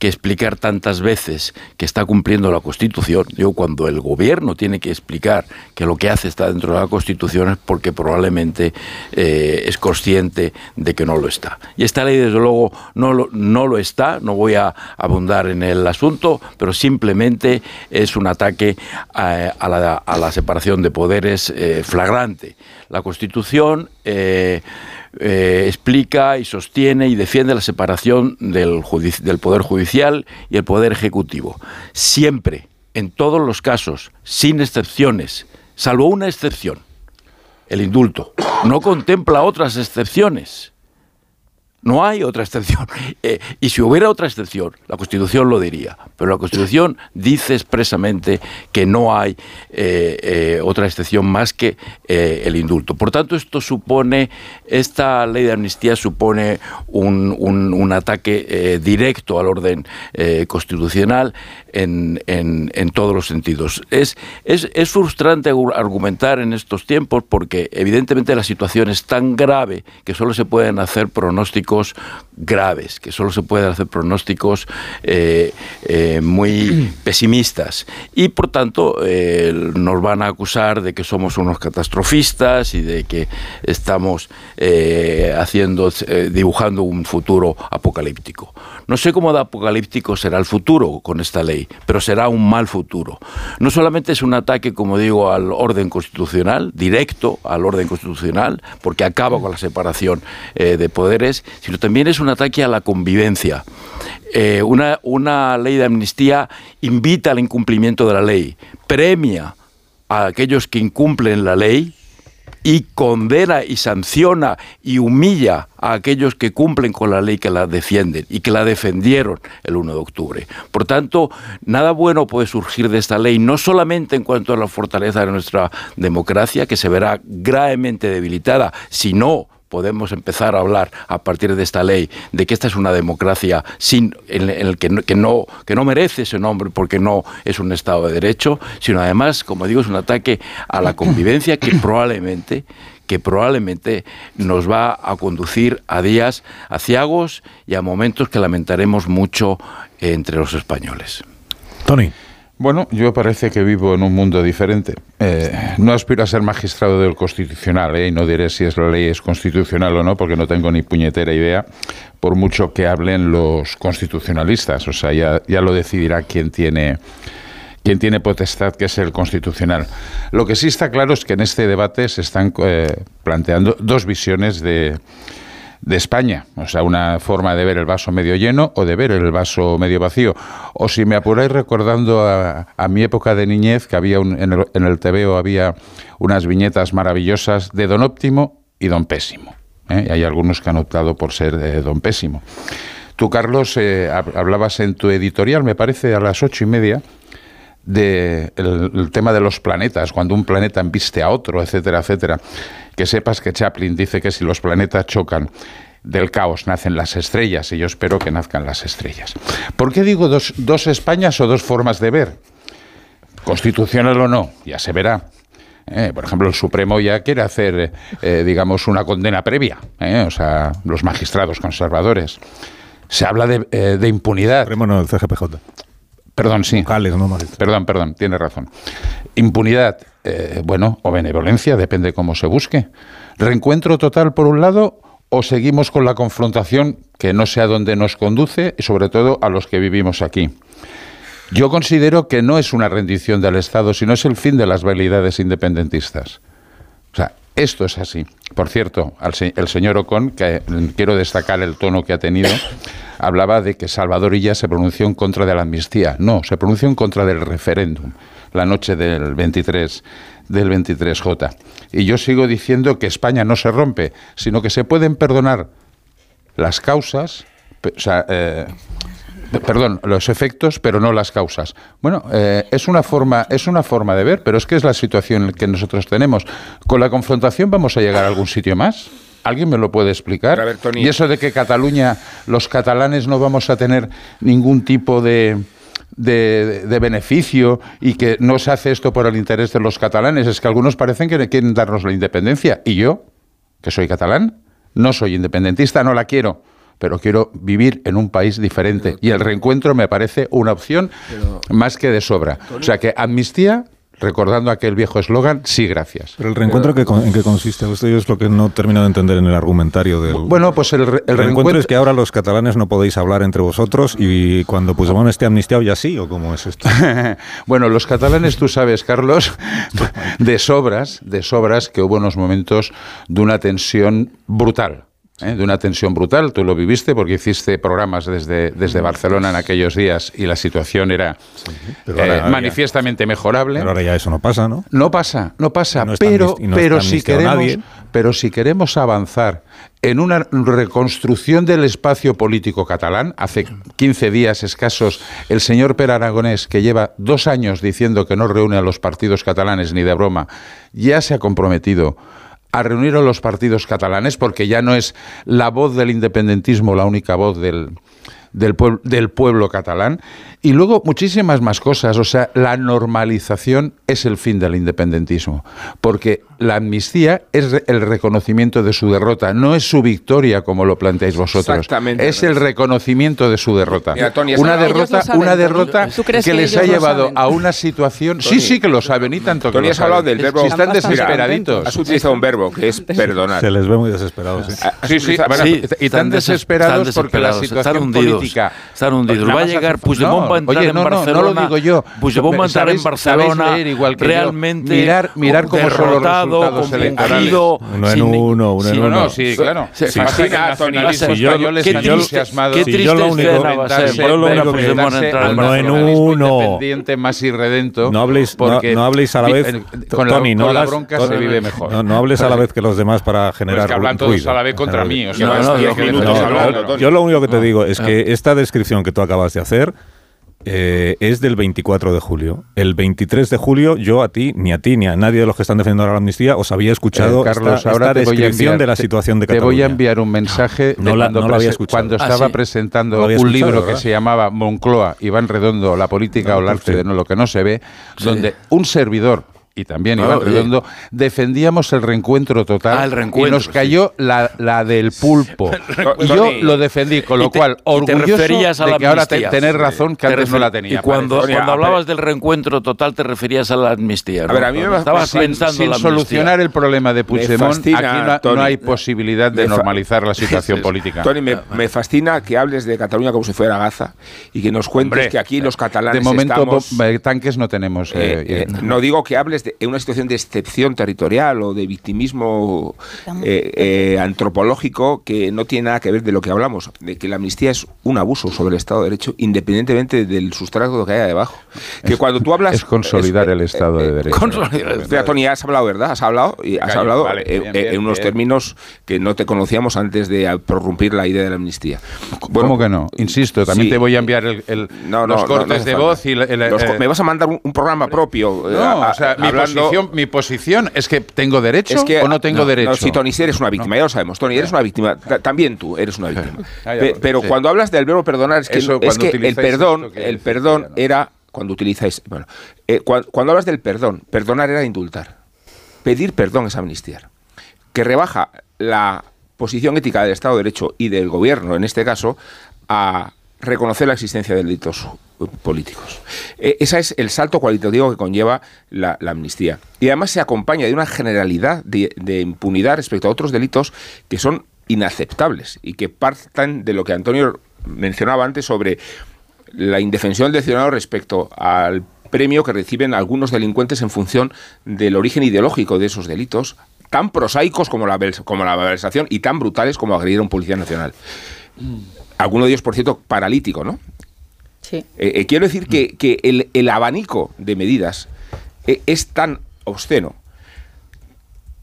que explicar tantas veces que está cumpliendo la Constitución. Digo, cuando el gobierno tiene que explicar que lo que hace está dentro de la Constitución es porque probablemente eh, es consciente de que no lo está. Y esta ley, desde luego, no lo, no lo está, no voy a abundar en el asunto, pero simplemente es un ataque a, la, a la, separación de poderes eh, flagrante. La Constitución... Eh, eh, explica y sostiene y defiende la separación del, del Poder Judicial y el Poder Ejecutivo. Siempre, en todos los casos, sin excepciones, salvo una excepción, el indulto. No contempla otras excepciones. No hay otra excepción. Eh, y si hubiera otra excepción, la Constitución lo diría. Pero la Constitución dice expresamente que no hay eh, eh, otra excepción más que el indulto. Por tanto, esto supone, esta ley de amnistía supone un, un ataque directo al orden constitucional en, en, en, todos los sentidos. Es, es, es, frustrante argumentar en estos tiempos porque evidentemente la situación es tan grave que solo se pueden hacer pronósticos políticos graves, que solo se pueden hacer pronósticos eh, eh, muy pesimistas. Y por tanto eh, nos van a acusar de que somos unos catastrofistas y de que estamos haciendo, dibujando un futuro apocalíptico. No sé cómo de apocalíptico será el futuro con esta ley pero será un mal futuro. No solamente es un ataque, como digo, al orden constitucional, directo al orden constitucional, porque acaba con la separación de poderes, sino también es un ataque a la convivencia. Eh, una, una ley de amnistía invita al incumplimiento de la ley, premia a aquellos que incumplen la ley, y condena y sanciona y humilla a aquellos que cumplen con la ley que la defienden y que la defendieron el 1 de octubre. Por tanto, nada bueno puede surgir de esta ley, no solamente en cuanto a la fortaleza de nuestra democracia, que se verá gravemente debilitada, sino podemos empezar a hablar a partir de esta ley de que esta es una democracia sin en, el que no, que no que no merece ese nombre porque no es un estado de derecho sino además como digo es un ataque a la convivencia que probablemente que probablemente nos va a conducir a días aciagos y a momentos que lamentaremos mucho entre los españoles. Tony. Bueno, yo parece que vivo en un mundo diferente. Eh, no aspiro a ser magistrado del constitucional, ¿eh? y no diré si es la ley es constitucional o no, porque no tengo ni puñetera idea, por mucho que hablen los constitucionalistas. O sea, ya, ya lo decidirá quien tiene, quien tiene potestad, que es el constitucional. Lo que sí está claro es que en este debate se están eh, planteando dos visiones de de España. O sea, una forma de ver el vaso medio lleno o de ver el vaso medio vacío. O si me apuráis recordando a, a mi época de niñez, que había un, en, el, en el había unas viñetas maravillosas de Don Óptimo y Don Pésimo. ¿eh? Y hay algunos que han optado por ser eh, Don Pésimo. Tú, Carlos, eh, hab- hablabas en tu editorial, me parece, a las ocho y media, de el, tema de los planetas, cuando un planeta embiste a otro, etcétera, etcétera. Que sepas que Chaplin dice que si los planetas chocan, del caos nacen las estrellas, y yo espero que nazcan las estrellas. ¿Por qué digo dos, dos Españas o dos formas de ver? Constitucional o no, ya se verá. Eh, por ejemplo, el Supremo ya quiere hacer, eh, digamos, una condena previa, eh, o sea, los magistrados conservadores. Se habla de, eh, de impunidad. Supremo no, el CGPJ. Perdón, sí. Vocales, no. Perdón, perdón, tiene razón. Impunidad, eh, bueno, o benevolencia, depende cómo se busque. Reencuentro total por un lado o seguimos con la confrontación que no sé a dónde nos conduce y sobre todo a los que vivimos aquí. Yo considero que no es una rendición del Estado, sino es el fin de las validades independentistas. O sea, esto es así. Por cierto, al se- el señor Ocon, que mm, quiero destacar el tono que ha tenido, hablaba de que Salvador Illa se pronunció en contra de la amnistía. No, se pronunció en contra del referéndum la noche del 23 del 23J. Y yo sigo diciendo que España no se rompe, sino que se pueden perdonar las causas, pe- o sea, eh, perdón, los efectos, pero no las causas. Bueno, eh, es una forma, es una forma de ver, pero es que es la situación que nosotros tenemos. Con la confrontación vamos a llegar a algún sitio más. ¿Alguien me lo puede explicar? Ver. Y eso de que Cataluña, los catalanes no vamos a tener ningún tipo de, de, de beneficio y que no se hace esto por el interés de los catalanes. Es que algunos parecen que quieren darnos la independencia. Y yo, que soy catalán, no soy independentista, no la quiero. Pero quiero vivir en un país diferente. Y el reencuentro me parece una opción más que de sobra. O sea que amnistía, recordando aquel viejo eslogan, sí, gracias. Pero el reencuentro, ¿qué con- ¿en qué consiste? Esto yo es lo que no termino de entender en el argumentario del... Bueno, pues el, re- el el reencuentro reencuentro es que ahora los catalanes no podéis hablar entre vosotros y cuando Puigdemont esté amnistiado ya sí, ¿o cómo es esto? bueno, los catalanes, tú sabes, Carlos, de sobras, de sobras que hubo unos momentos de una tensión brutal. ¿Eh? De una tensión brutal, tú lo viviste porque hiciste programas desde, desde Barcelona en aquellos días y la situación era pero ahora eh, manifiestamente mejorable. Pero ahora ya eso no pasa, ¿no? No pasa, no pasa, No pero, no pero si queremos, nadie. pero si queremos avanzar en una reconstrucción del espacio político catalán, hace 15 días escasos, el señor Per Aragonés, que lleva dos años diciendo que no reúne a los partidos catalanes ni de broma, ya se ha comprometido a reunir a los partidos catalanes porque ya no es la voz del independentismo la única voz del, del, pueblo, del pueblo catalán. Y luego muchísimas más cosas. O sea, la normalización es el fin del independentismo. Porque la amnistía es re- el reconocimiento de su derrota, no es su victoria como lo planteáis vosotros. Exactamente, Es el reconocimiento de su derrota. Mira, Tony, una derrota, saben, una derrota ¿Tú crees que que les ha llevado saben? a una situación. Tony. sí, sí que lo saben y tanto que Tony, lo has hablado saben. del verbo... Si están Mira, desesperaditos. has utilizado un verbo que es perdonar. Se les ve muy desesperados. sí. Has Sí, sí, Sí, y tan desesperados están porque la desesperados, situación están hundidos, política están hundidos. Va a llegar Puigdemont, no, va a entrar oye, en no, Barcelona. No, lo digo yo. Puigdemont va a entrar en Barcelona igual que yo. realmente mirar, mirar cómo son los derrotado, confundido, Uno en uno, uno en uno. No, sí, claro. Sí, nacionalismo Si español qué entusiasmado. yo lo único- escena va a ser yo lo único que- al No en uno. independiente más irredento. No habléis, no- porque no, habléis a la vez. con la, Tony, no con la bronca se vive mejor. No, no hables a la vez que los demás para generar Pues que hablan todos ruido. a la vez contra mí. O sea, No, no, no, yo lo único que te digo es que esta descripción que tú acabas de hacer eh, es del 24 de julio. El 23 de julio yo a ti, ni a ti, ni a nadie de los que están defendiendo ahora la amnistía os había escuchado Eh, Carlos, esta, ahora esta te voy a descripción enviar- de la te- situación de Te Cataluña. voy a enviar un mensaje No de la- cuando, no la había prese- escuchado. cuando Ah, estaba sí. presentando un escuchado, libro que se llamaba Moncloa, Iván Redondo, La política o el arte de no lo que no se ve, donde un servidor y también Ah, Iván oye. Redondo defendíamos el reencuentro total Ah, el reencuentro, y nos sí. cayó la, la del pulpo. y yo lo defendí, con lo te- cual y te orgulloso referías a de la que ahora te, tener razón que Te antes no la tenía. Y cuando, parece. cuando a ver. hablabas del reencuentro total te referías a la amnistía. ¿no? A ver, a mí me estabas sin, pensando sin la solucionar el problema de Puigdemont, fascina, aquí no, Tony. no hay posibilidad de normalizar la situación política. Tony, me, me fascina que hables de Cataluña como si fuera Gaza y que nos cuentes Hombre, que aquí los catalanes de momento estamos... eh, tanques no tenemos. eh, eh, eh, no digo que hables de en una situación de excepción territorial o de victimismo eh, eh, antropológico que no tiene nada que ver de lo que hablamos, de que la amnistía es un abuso sobre el Estado de Derecho independientemente del sustrato que haya debajo. Que cuando tú hablas... Es consolidar el Estado de Derecho. Mira, Tony, has hablado, ¿verdad? Has hablado y has hablado vale, eh, bien, eh, bien, en unos bien. términos que no te conocíamos antes de prorrumpir la idea de la amnistía. ¿Cómo que no? Insisto, también sí. te voy a enviar el, el- No, no, los no, cortes no de voz y... el- el- Los co- eh, me vas a mandar un, un programa propio. eh, No, a- o sea, mi, hablando- posición, mi posición es que tengo derecho Es que- o no tengo no, derecho. No, sí, Tony, sí eres una víctima, ya lo sabemos. Tony, eres una víctima. Ta- También tú eres una víctima. Ah, Pe- pero cuando hablas del verbo perdonar, es que, Eso, es cuando que el perdón, el perdón era cuando utilizáis. Bueno, eh, cua- cuando, hablas del perdón, perdonar era indultar. Pedir perdón es amnistiar. Que rebaja la posición ética del Estado de Derecho y del gobierno, en este caso, a reconocer la existencia de delitos eh, políticos. Eh, ese es el salto cualitativo que conlleva la, la amnistía. Y además se acompaña de una generalidad de, de impunidad respecto a otros delitos que son inaceptables y que partan de lo que Antonio mencionaba antes sobre la indefensión del ciudadano respecto al premio que reciben algunos delincuentes en función del origen ideológico de esos delitos, tan prosaicos como la, como la malversación y tan brutales como agredir a un policía nacional. Alguno de ellos, por cierto, paralítico, ¿no? Sí. Eh, eh, quiero decir que, que el, el abanico de medidas eh, es tan obsceno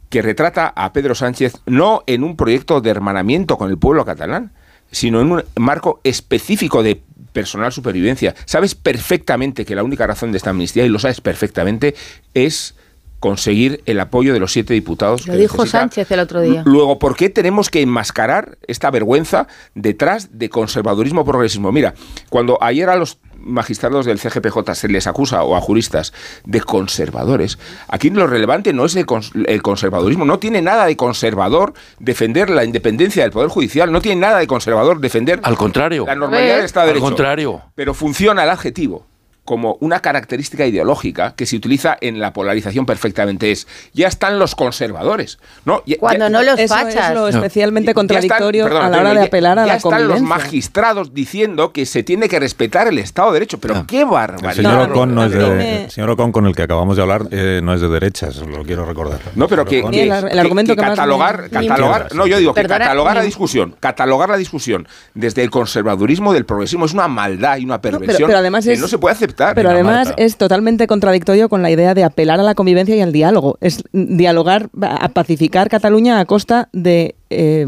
que retrata a Pedro Sánchez no en un proyecto de hermanamiento con el pueblo catalán, sino en un marco específico de personal supervivencia. Sabes perfectamente que la única razón de esta amnistía, y lo sabes perfectamente, es conseguir el apoyo de los siete diputados. Lo que dijo necesita. Sánchez el otro día. Luego, ¿por qué tenemos que enmascarar esta vergüenza detrás de conservadurismo progresismo? Mira, cuando ayer a los magistrados del CGPJ se les acusa, o a juristas, de conservadores, aquí lo relevante no es el, cons- el conservadurismo, no tiene nada de conservador defender la independencia del Poder Judicial, no tiene nada de conservador defender... Al contrario. La normalidad del Estado de Al Derecho. contrario. Pero funciona el adjetivo como una característica ideológica que se utiliza en la polarización perfectamente es ya están los conservadores no Ya- Cuando ya- no los Eso fachas. es lo No. especialmente Ya están- contradictorio perdón, a la hora de ya- apelar a ya la están los magistrados diciendo que se tiene que respetar el Estado de Derecho pero qué El barbaridad señor Ocon no es pero- de, el señor Ocon con el que acabamos de hablar eh, no es de derechas, lo quiero recordar. No, pero que, que- El ar- el que- argumento que que más catalogar, me- catalogar, no, yo digo que Perdona, catalogar la discusión, catalogar la discusión desde el conservadurismo del progresismo es una maldad y una pero- perversión pero además que es- no se puede aceptar. Pero además Marta. es totalmente contradictorio con la idea de apelar a la convivencia y al diálogo. Es dialogar, a pacificar Cataluña a costa de eh,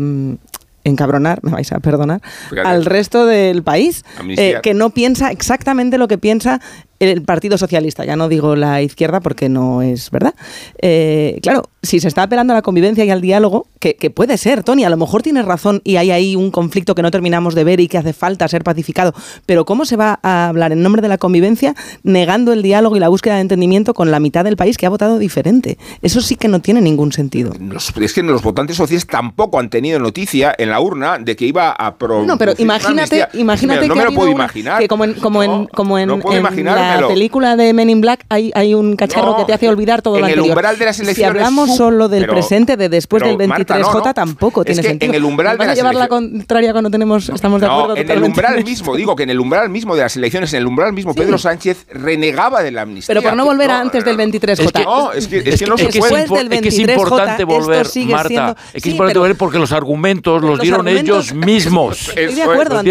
encabronar, me vais a perdonar, Fíjate. al resto del país, eh, que no piensa exactamente lo que piensa el Partido Socialista. Ya no digo la izquierda porque no es verdad. Eh, claro, si se está apelando a la convivencia y al diálogo, que, que puede ser, Tony, a lo mejor tienes razón y hay ahí un conflicto que no terminamos de ver y que hace falta ser pacificado, pero ¿cómo se va a hablar en nombre de la convivencia negando el diálogo y la búsqueda de entendimiento con la mitad del país que ha votado diferente? Eso sí que no tiene ningún sentido. Los- es que los votantes socialistas tampoco han tenido noticia en la urna de que iba a pro. No, pero imagínate, imagínate no que me lo puedo una- imaginar. que como en, como en, No, como en, no puedo en la imaginármelo. película de Men in Black hay, hay un cacharro No, que te hace olvidar todo en lo el anterior. umbral de las si elecciones hablamos sub- solo del pero- presente, de después pero, del Marta, 23J, no, no. tampoco Es tiene que en sentido. el umbral ¿Nos de vas a las llevar la contraria cuando tenemos, estamos de No, acuerdo en el umbral mismo, digo que en el umbral mismo de las elecciones, en el umbral mismo, Pedro Sánchez renegaba de la amnistía. Pero por no volver a antes del 23J. Es que- No, es que, es que no se puede. es que es 23J, importante volver, Marta, es que es importante volver porque los argumentos los dieron ellos mismos. Estoy de acuerdo,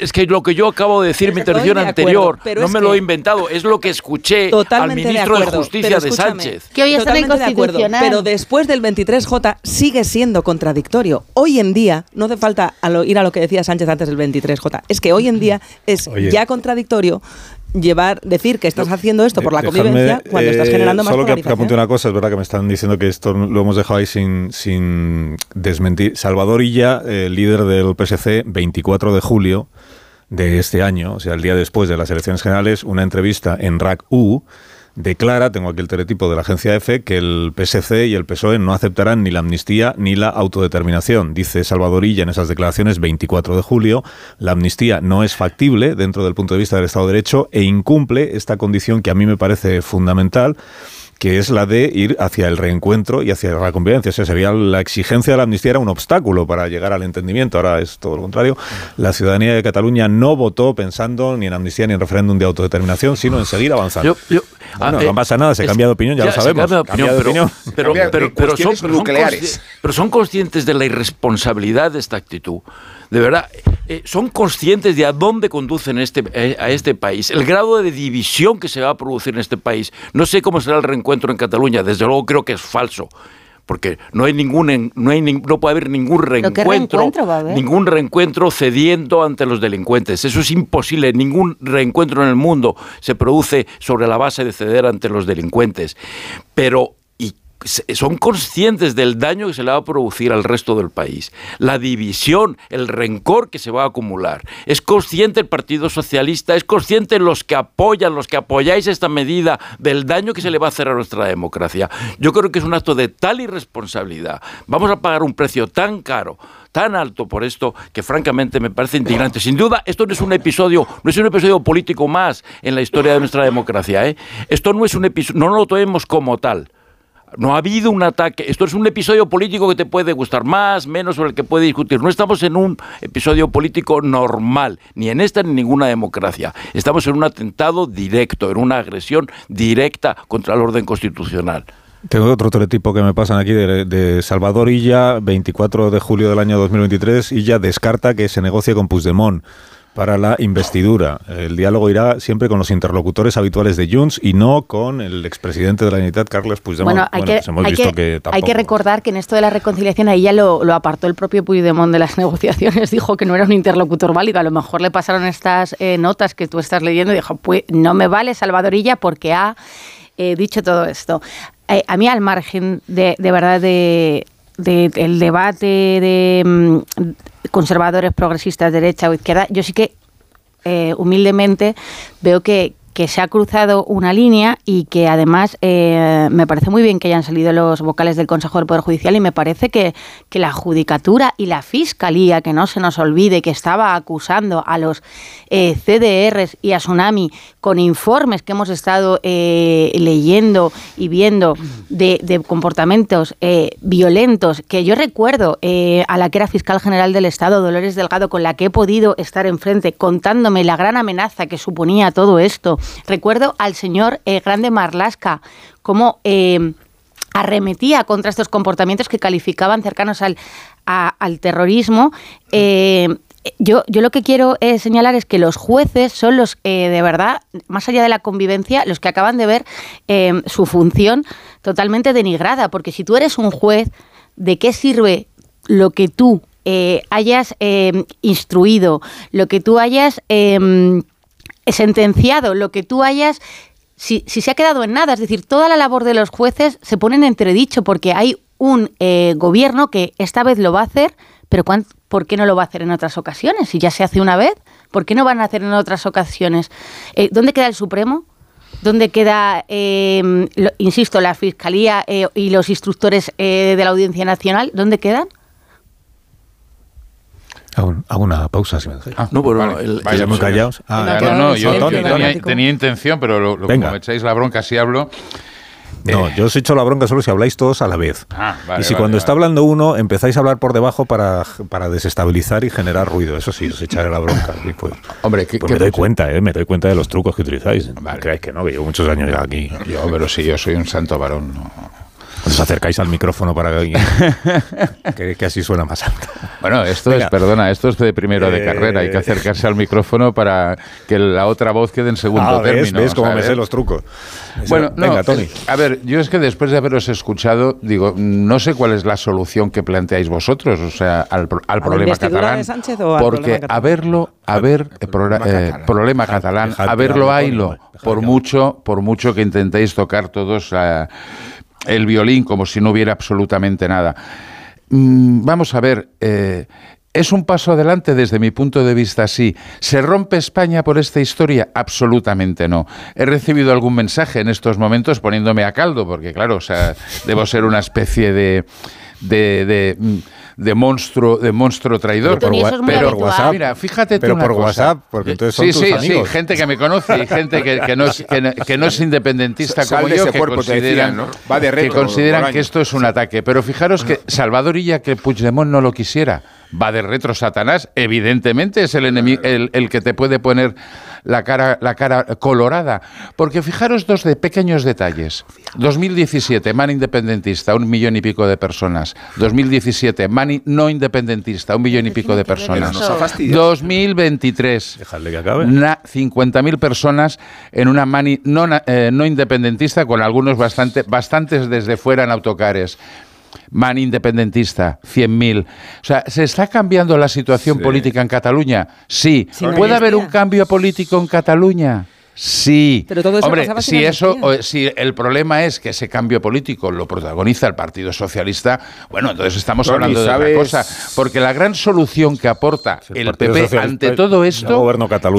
es que lo que yo acabo de decir en mi intervención anterior, no me lo he inventado, es lo que escuché al Totalmente ministro de, acuerdo, Justicia de Sánchez. Que hoy está Totalmente de acuerdo, pero después del 23J sigue siendo contradictorio. Hoy en día, no hace falta a lo- ir a lo que decía Sánchez antes del 23J, es que hoy en día es Oye. ya contradictorio llevar decir que estás haciendo esto por la convivencia cuando estás eh, generando más Solo que, apunte una cosa, es verdad que me están diciendo que esto lo hemos dejado ahí sin, sin desmentir. Salvador Illa, el líder del PSC, 24 de julio de este año, o sea, el día después de las elecciones generales, una entrevista en RAC-U, declara, tengo aquí el teletipo de la agencia EFE, que el PSC y el PSOE no aceptarán ni la amnistía ni la autodeterminación. Dice Salvador Illa en esas declaraciones 24 de julio, la amnistía no es factible dentro del punto de vista del Estado de Derecho e incumple esta condición que a mí me parece fundamental que es la de ir hacia el reencuentro y hacia la convivencia. O sea, sería la exigencia de la amnistía era un obstáculo para llegar al entendimiento. Ahora es todo lo contrario. La ciudadanía de Cataluña no votó pensando ni en amnistía ni en referéndum de autodeterminación, sino en seguir avanzando. Bueno, no pasa nada, se cambia de opinión, ya, lo sabemos. Cambia de opinión, pero, pero, pero, son, nucleares. pero son conscientes de la irresponsabilidad de esta actitud. De verdad, eh, son conscientes de a dónde conducen este, eh, a este país, el grado de división que se va a producir en este país. No sé cómo será el reencuentro en Cataluña, desde luego creo que es falso porque no hay ningún no hay no puede haber ningún reencuentro, ningún reencuentro cediendo ante los delincuentes. Eso es imposible, ningún reencuentro en el mundo se produce sobre la base de ceder ante los delincuentes. Pero son conscientes del daño que se le va a producir al resto del país, la división, el rencor que se va a acumular. Es consciente el Partido Socialista, es consciente los que apoyan, los que apoyáis esta medida del daño que se le va a hacer a nuestra democracia. Yo creo que es un acto de tal irresponsabilidad. Vamos a pagar un precio tan caro tan alto por esto que francamente me parece indignante. Sin duda, esto no es un episodio, no es un episodio político más en la historia de nuestra democracia. ¿eh? Esto no es un episodio, no lo tomemos como tal. No ha habido un ataque. Esto es un episodio político que te puede gustar más, menos, sobre el que puede discutir. No estamos en un episodio político normal, ni en esta ni en ninguna democracia. Estamos en un atentado directo, en una agresión directa contra el orden constitucional. Tengo otro teletipo que me pasan aquí de, de, Salvador Illa, 24 de julio del año 2023. Illa descarta que se negocie con Puigdemont para la investidura. El diálogo irá siempre con los interlocutores habituales de Junts y no con el expresidente de la Unidad, Carles Puigdemont. Bueno, hay, que, pues hay, que, recordar que en esto de la reconciliación ahí ya lo, apartó el propio Puigdemont de las negociaciones, dijo que no era un interlocutor válido, a lo mejor le pasaron estas eh, notas que tú estás leyendo y dijo, pues no me vale Salvadorilla porque ha eh, dicho todo esto. Eh, a mí al margen de, de verdad de, del debate de mm, conservadores, progresistas, derecha o izquierda, yo sí que eh, humildemente veo que, que se ha cruzado una línea y que además eh, me parece muy bien que hayan salido los vocales del Consejo del Poder Judicial y me parece que, la Judicatura y la Fiscalía, que no se nos olvide que estaba acusando a los eh, CDRs y a Tsunami con informes que hemos estado eh, leyendo y viendo de, de comportamientos violentos, que yo recuerdo a la que era fiscal general del Estado, Dolores Delgado, con la que he podido estar enfrente contándome la gran amenaza que suponía todo esto Recuerdo al señor eh, Grande Marlasca, cómo eh, arremetía contra estos comportamientos que calificaban cercanos al, al terrorismo. Eh, yo, yo, lo que quiero señalar es que los jueces son los, de verdad, más allá de la convivencia, los que acaban de ver su función totalmente denigrada, porque si tú eres un juez, ¿de qué sirve lo que tú hayas instruido, lo que tú hayas sentenciado, lo que tú hayas si, se ha quedado en nada. Es decir, toda la labor de los jueces se pone en entredicho porque hay un eh, gobierno que esta vez lo va a hacer, pero ¿por qué no lo va a hacer en otras ocasiones? Si ya se hace una vez, ¿por qué no van a hacer en otras ocasiones? Eh, ¿Dónde queda el Supremo? ¿Dónde queda, eh, insisto, la Fiscalía y los instructores de la Audiencia Nacional? ¿Dónde quedan? Hago, una pausa, si me ah, no, pero el, vaya muy callados. Ah, no, no, yo, tenía, intención, pero lo, lo como me echáis la bronca si hablo. No, yo os he hecho la bronca solo si habláis todos a la vez. Ah, vale, y si cuando está hablando uno empezáis a hablar por debajo para, para desestabilizar y generar ruido, eso sí, os echaré la bronca. Pues, Hombre, ¿qué, pues me doy cuenta, ¿eh? me doy cuenta de los trucos que utilizáis. Vale. Creáis que no, que llevo muchos años aquí. Yo, pero sí, yo soy un santo varón. No. Os acercáis al micrófono para que, que, así suena más alto. Bueno, esto es, perdona, esto es de primero de carrera. Hay que acercarse al micrófono para que la otra voz quede en segundo ah, término. ¿ves, cómo me sé los trucos? Bueno, venga, Tony. Eh, a ver, yo es que después de haberos escuchado, digo, no sé cuál es la solución que planteáis vosotros, o sea, al, al problema catalán. porque a verlo, a ver, el problema catalán, a verlo, haylo, por mucho, por mucho que intentéis tocar todos a el violín como si no hubiera absolutamente nada. Mm, vamos a ver, eh, ¿es un paso adelante desde mi punto de vista? Sí. ¿Se rompe España por esta historia? Absolutamente no. He recibido algún mensaje en estos momentos poniéndome a caldo, porque claro, o sea, debo ser una especie de, de, de, mm, de monstruo, de monstruo traidor. Es muy pero. WhatsApp, mira, fíjate tú Pero una por cosa. WhatsApp, porque entonces son sí, tus sí, amigos. sí, gente que me conoce y gente que, que no, es, que, no- que no es independentista Sal como yo, que consideran, decían, ¿no? Va de que retro, consideran Bolaño. que esto es un ataque. Pero fijaros que Salvador Illa, que Puigdemont no lo quisiera, va de retro Satanás, evidentemente es el, enemi- el, el que te puede poner la cara, la cara colorada. Porque fijaros dos de pequeños detalles. 2017, man independentista, un millón y pico de personas. 2017, man no independentista, un millón y pico de personas. Pero nos ha fastidiado. 2023. Dejadle que acabe. Na- 50.000 personas en una mani no, eh, no independentista, con algunos bastante, bastantes desde fuera en autocares. Man independentista, 100.000. O sea, ¿se está cambiando la situación Sí. política en Cataluña? Sí. ¿Puede haber un cambio político en Cataluña? Sí. Pero todo eso Hombre, si eso, o- si el problema es que ese cambio político lo protagoniza el Partido Socialista, bueno, entonces estamos Tony, hablando de ¿sabes? otra cosa. Porque la gran solución que aporta el el, PP Socialista ante todo esto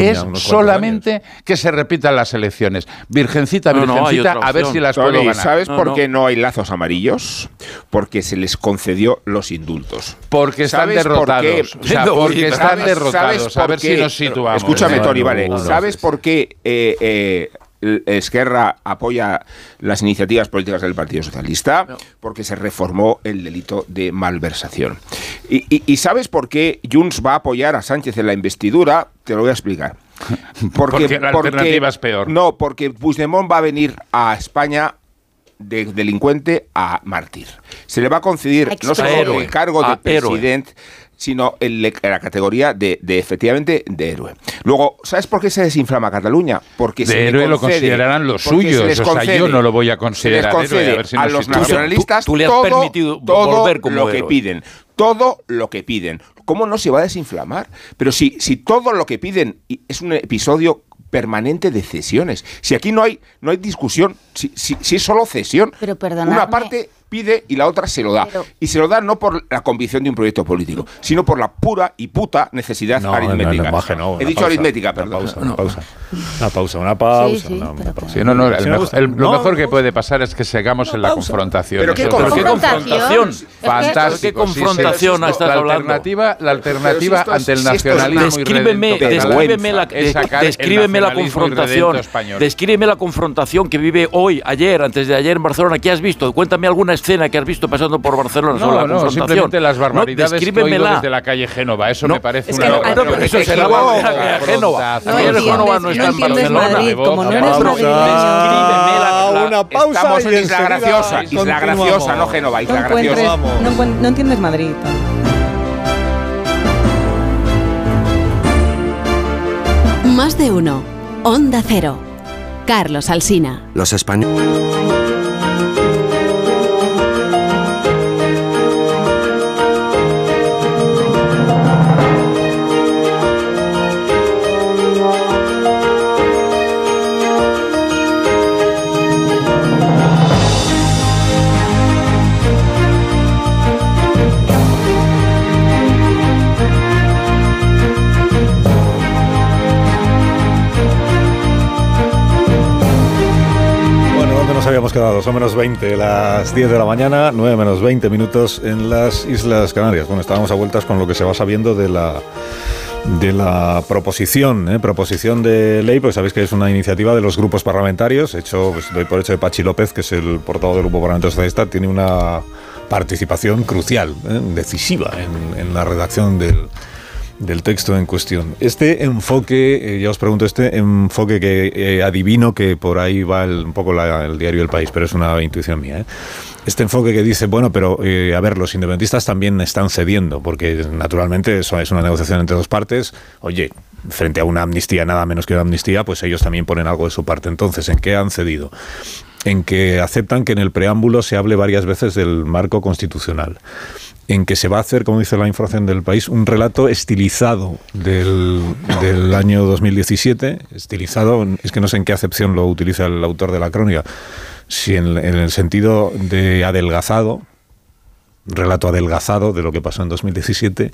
es solamente que se repitan las elecciones. Virgencita, No, no, hay virgencita, a ver si las Tony, puedo ganar. ¿sabes No, por no. qué no hay lazos amarillos? Porque se les concedió los indultos. Porque están ¿Sabes por derrotados. qué? O sea, No, porque están ¿Sabes- derrotados. sabes A por ver si qué? nos situamos. Escúchame. Tony, vale. ¿Sabes por qué eh, eh, el- Esquerra apoya las iniciativas políticas del Partido Socialista? Porque se reformó el delito de malversación. Y, y- y sabes por qué Junts va a apoyar a Sánchez en la investidura? Te lo voy a explicar. Porque la alternativa es peor. No, porque Puigdemont va a venir a España de delincuente a mártir. Se le va a conceder no solo el cargo de presidente, sino en la categoría de, de, efectivamente de héroe. Luego, ¿sabes por qué se desinflama Cataluña? Porque De se héroe lo considerarán los se suyos. les O sea, yo no lo voy a se les considerar héroe. A ver si a nos los situamos. nacionalistas Tú- tú le has todo, permitido todo volver como lo que piden. Todo lo que piden. ¿Cómo no se va a desinflamar? Pero si, si todo lo que piden es un episodio permanente de cesiones. Si aquí no hay, no hay discusión, si, si- si es solo cesión. Pero. Una parte pide y la otra se lo da. Pero- y se lo da no por la convicción de un proyecto político, sino por la pura y puta necesidad No, no, no, aritmética. lenguaje no, He una dicho pausa, aritmética, una perdón. pausa, una pausa. Una pausa, una pausa. Sí, sí, una- una pausa. Sí, no, no, el Sí, me mejo- gusta. el- lo No, mejor que no, puede pasar es que sigamos en la pausa. confrontación. ¿Pero qué confrontación? Fantástico. ¿Qué confrontación estás la hablando? Alternativa, la alternativa si ante el si nacionalismo una- y Descríbeme, descríbeme la, es sacar el descríbeme la confrontación. Descríbeme la confrontación que vive hoy, ayer, antes de ayer en Barcelona. ¿Qué has visto? Cuéntame alguna escena que has visto pasando por Barcelona sobre No, la no, confrontación. simplemente las No, barbaridades que oigo descríbemela. desde la calle Génova. Eso No, me parece es una que no, una- no, pero eso será una- Génova. No Génova no está entiendes en Barcelona. Como no una eres la- la- una pausa Estamos y en Isla Graciosa, Isla. Graciosa, no Génova, No, Isla Graciosa. no no entiendes Madrid. Más de uno. Onda Cero. Carlos Alsina. Los españoles. Habíamos quedado? Son menos 20, las 10 de la mañana, 9 menos 20 minutos en las Islas Canarias. Bueno, estábamos a vueltas con lo que se va sabiendo de la de la proposición, ¿eh? proposición de ley, pues sabéis que es una iniciativa de los grupos parlamentarios, hecho, pues doy por hecho de Pachi López, que es el portavoz del Grupo Parlamentario Socialista, tiene una participación crucial, ¿eh? decisiva en, en la redacción del, del texto en cuestión. Este enfoque, eh, ya os pregunto, este enfoque que eh, adivino que por ahí va el- un poco la- el diario El País, pero es una intuición mía. ¿eh? Este enfoque que dice, bueno, pero eh, a ver, los independentistas también están cediendo, porque naturalmente eso es una negociación entre dos partes. Oye, frente a una amnistía, nada menos que una amnistía, pues ellos también ponen algo de su parte. Entonces, ¿en qué han cedido? En que aceptan que en el preámbulo se hable varias veces del marco constitucional en que se va a hacer, como dice la información del país, un relato estilizado del, del año 2017. Estilizado, es que no sé en qué acepción lo utiliza el autor de la crónica, si en, en el sentido de adelgazado, relato adelgazado de lo que pasó en 2017,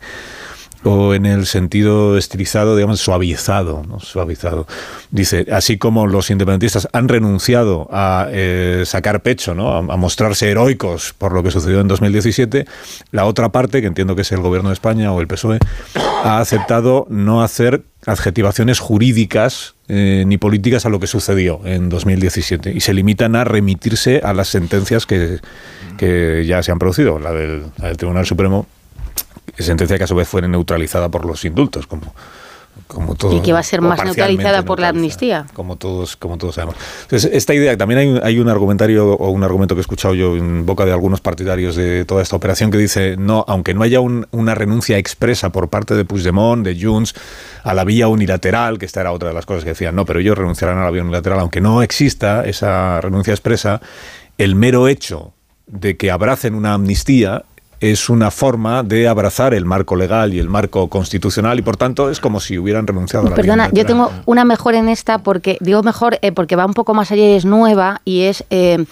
o en el sentido estilizado, digamos, suavizado, suavizado. Dice, así como los independentistas han renunciado a eh, sacar pecho, a, mostrarse heroicos por lo que sucedió en 2017, la otra parte, que entiendo que es el gobierno de España o el PSOE, ha aceptado no hacer adjetivaciones jurídicas eh, ni políticas a lo que sucedió en 2017 y se limitan a remitirse a las sentencias que, ya se han producido, la del Tribunal Supremo sentencia que a su vez fue neutralizada por los indultos, como, como todos, y que va a ser más neutralizada por la amnistía. Como todos, como todos sabemos. Entonces, esta idea, también hay, hay, un argumentario o un argumento que he escuchado yo en boca de algunos partidarios de toda esta operación que dice, no, aunque no haya un, una renuncia expresa por parte de Puigdemont, de Junts, a la vía unilateral, que esta era otra de las cosas que decían, no, pero ellos renunciarán a la vía unilateral, aunque no exista esa renuncia expresa, el mero hecho de que abracen una amnistía es una forma de abrazar el marco legal y el marco constitucional y por tanto es como si hubieran renunciado a la Perdona, yo tengo una mejor en esta porque digo mejor eh, porque va un poco más allá y es nueva y es eh,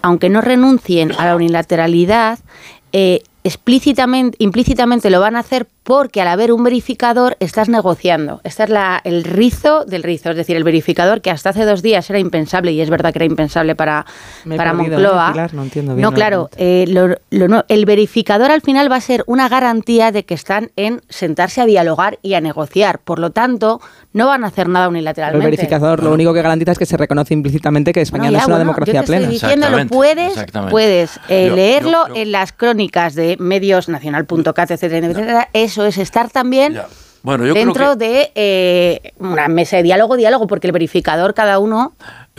aunque no renuncien a la unilateralidad eh, explícitamente, implícitamente lo van a hacer porque al haber un verificador estás negociando. Este es la, el rizo del rizo, es decir, el verificador que hasta hace dos días era impensable y es verdad que era impensable para, para Moncloa. Pilar, no, entiendo bien no claro, eh, lo, lo, no, el verificador al final va a ser una garantía de que están en sentarse a dialogar y a negociar. Por lo tanto, no van a hacer nada unilateralmente. El verificador lo único que garantiza es que se reconoce implícitamente que España bueno, no ya, es una bueno, democracia yo te plena. Estoy diciéndolo, puedes, puedes eh, Yo- leerlo yo- yo- en las crónicas de medios nacional.cat, etcétera, etcétera. Eso es estar también Bueno, yo dentro creo que, de eh, una mesa de diálogo, diálogo, porque el verificador cada uno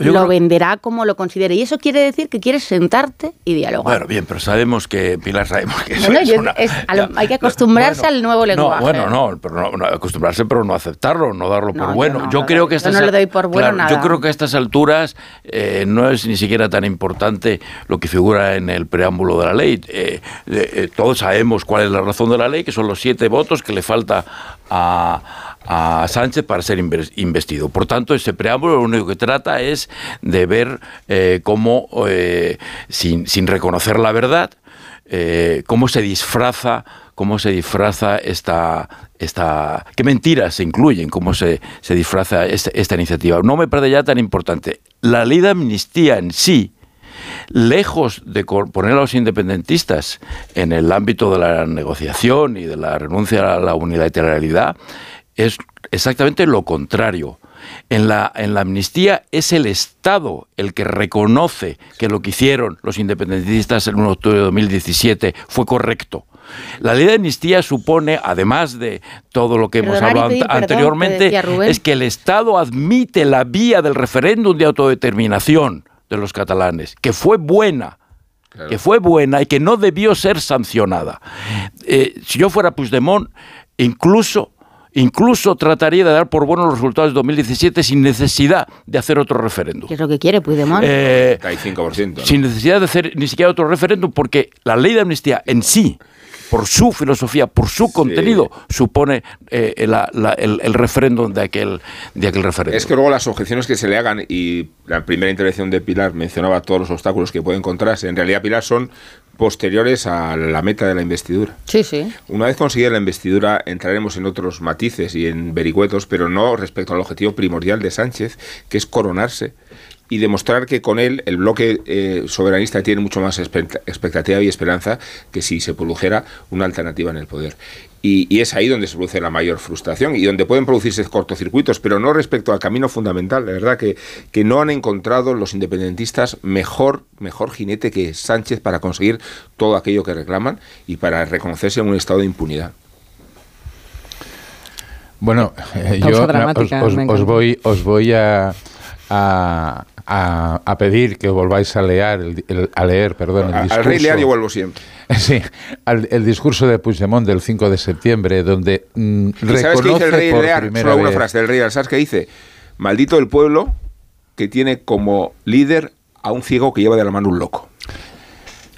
Yo lo creo- venderá como lo considere. Y eso quiere decir que quieres sentarte y dialogar. Bueno, bien, pero sabemos que, Pilar, sabemos que eso Bueno, es yo- una- es- lo- hay que acostumbrarse al nuevo No, lenguaje. bueno, no, pero no, no, acostumbrarse, pero no aceptarlo, no darlo No, por bueno. no, yo no, creo no, que yo estas no le doy por bueno claro, nada. Yo creo que a estas alturas eh, no es ni siquiera tan importante lo que figura en el preámbulo de la ley. Eh, eh, todos sabemos cuál es la razón de la ley, que son los siete votos que le falta a, a Sánchez para ser inves- investido. Por tanto, ese preámbulo lo único que trata es de ver eh, cómo, eh, sin, sin reconocer la verdad, eh, cómo se disfraza cómo se disfraza esta, esta qué mentiras se incluyen, cómo se, se disfraza esta, esta iniciativa. No me parece ya tan importante. La ley de amnistía en sí, lejos de poner a los independentistas en el ámbito de la negociación y de la renuncia a la unilateralidad, es exactamente lo contrario. En la, en la amnistía es el Estado el que reconoce que lo que hicieron los independentistas en 1 de octubre de 2017 fue correcto. La ley de amnistía supone, además de todo lo que hemos Perdonar hablado perdón, anteriormente, es que el Estado admite la vía del referéndum de autodeterminación de los catalanes, que fue buena, que fue buena y que no debió ser sancionada. Eh, si yo fuera Puigdemont, incluso, incluso trataría de dar por buenos los resultados de 2017 sin necesidad de hacer otro referéndum. ¿Qué es lo que quiere Puigdemont? Eh, 35%. ¿no? sin necesidad de hacer ni siquiera otro referéndum, porque la ley de amnistía en sí, por su filosofía, por su contenido, supone eh, la- la- el, el referéndum de aquel, de aquel referéndum. Es que luego las objeciones que se le hagan, y la primera intervención de Pilar mencionaba todos los obstáculos que puede encontrarse, en realidad Pilar son posteriores a la meta de la investidura. Sí, sí. Una vez conseguida la investidura entraremos en otros matices y en vericuetos, pero no respecto al objetivo primordial de Sánchez, que es coronarse y demostrar que con él el bloque eh, soberanista tiene mucho más expectativa y esperanza que si se produjera una alternativa en el poder. Y, y es ahí donde se produce la mayor frustración y donde pueden producirse cortocircuitos, pero no respecto al camino fundamental. De verdad que, que no han encontrado los independentistas mejor, mejor jinete que Sánchez para conseguir todo aquello que reclaman y para reconocerse en un estado de impunidad. Bueno, eh, yo os, voy, os voy a, a, a- a pedir que volváis a leer, el, el- a leer, perdón, el Al discurso. rey leal yo vuelvo siempre. Sí, al- el discurso de Puigdemont del 5 de septiembre, donde mm, ¿Y ¿Sabes qué reconoce dice el rey primera Solo una vez- frase del rey leal. ¿Sabes qué dice? Maldito el pueblo que tiene como líder a un ciego que lleva de la mano un loco.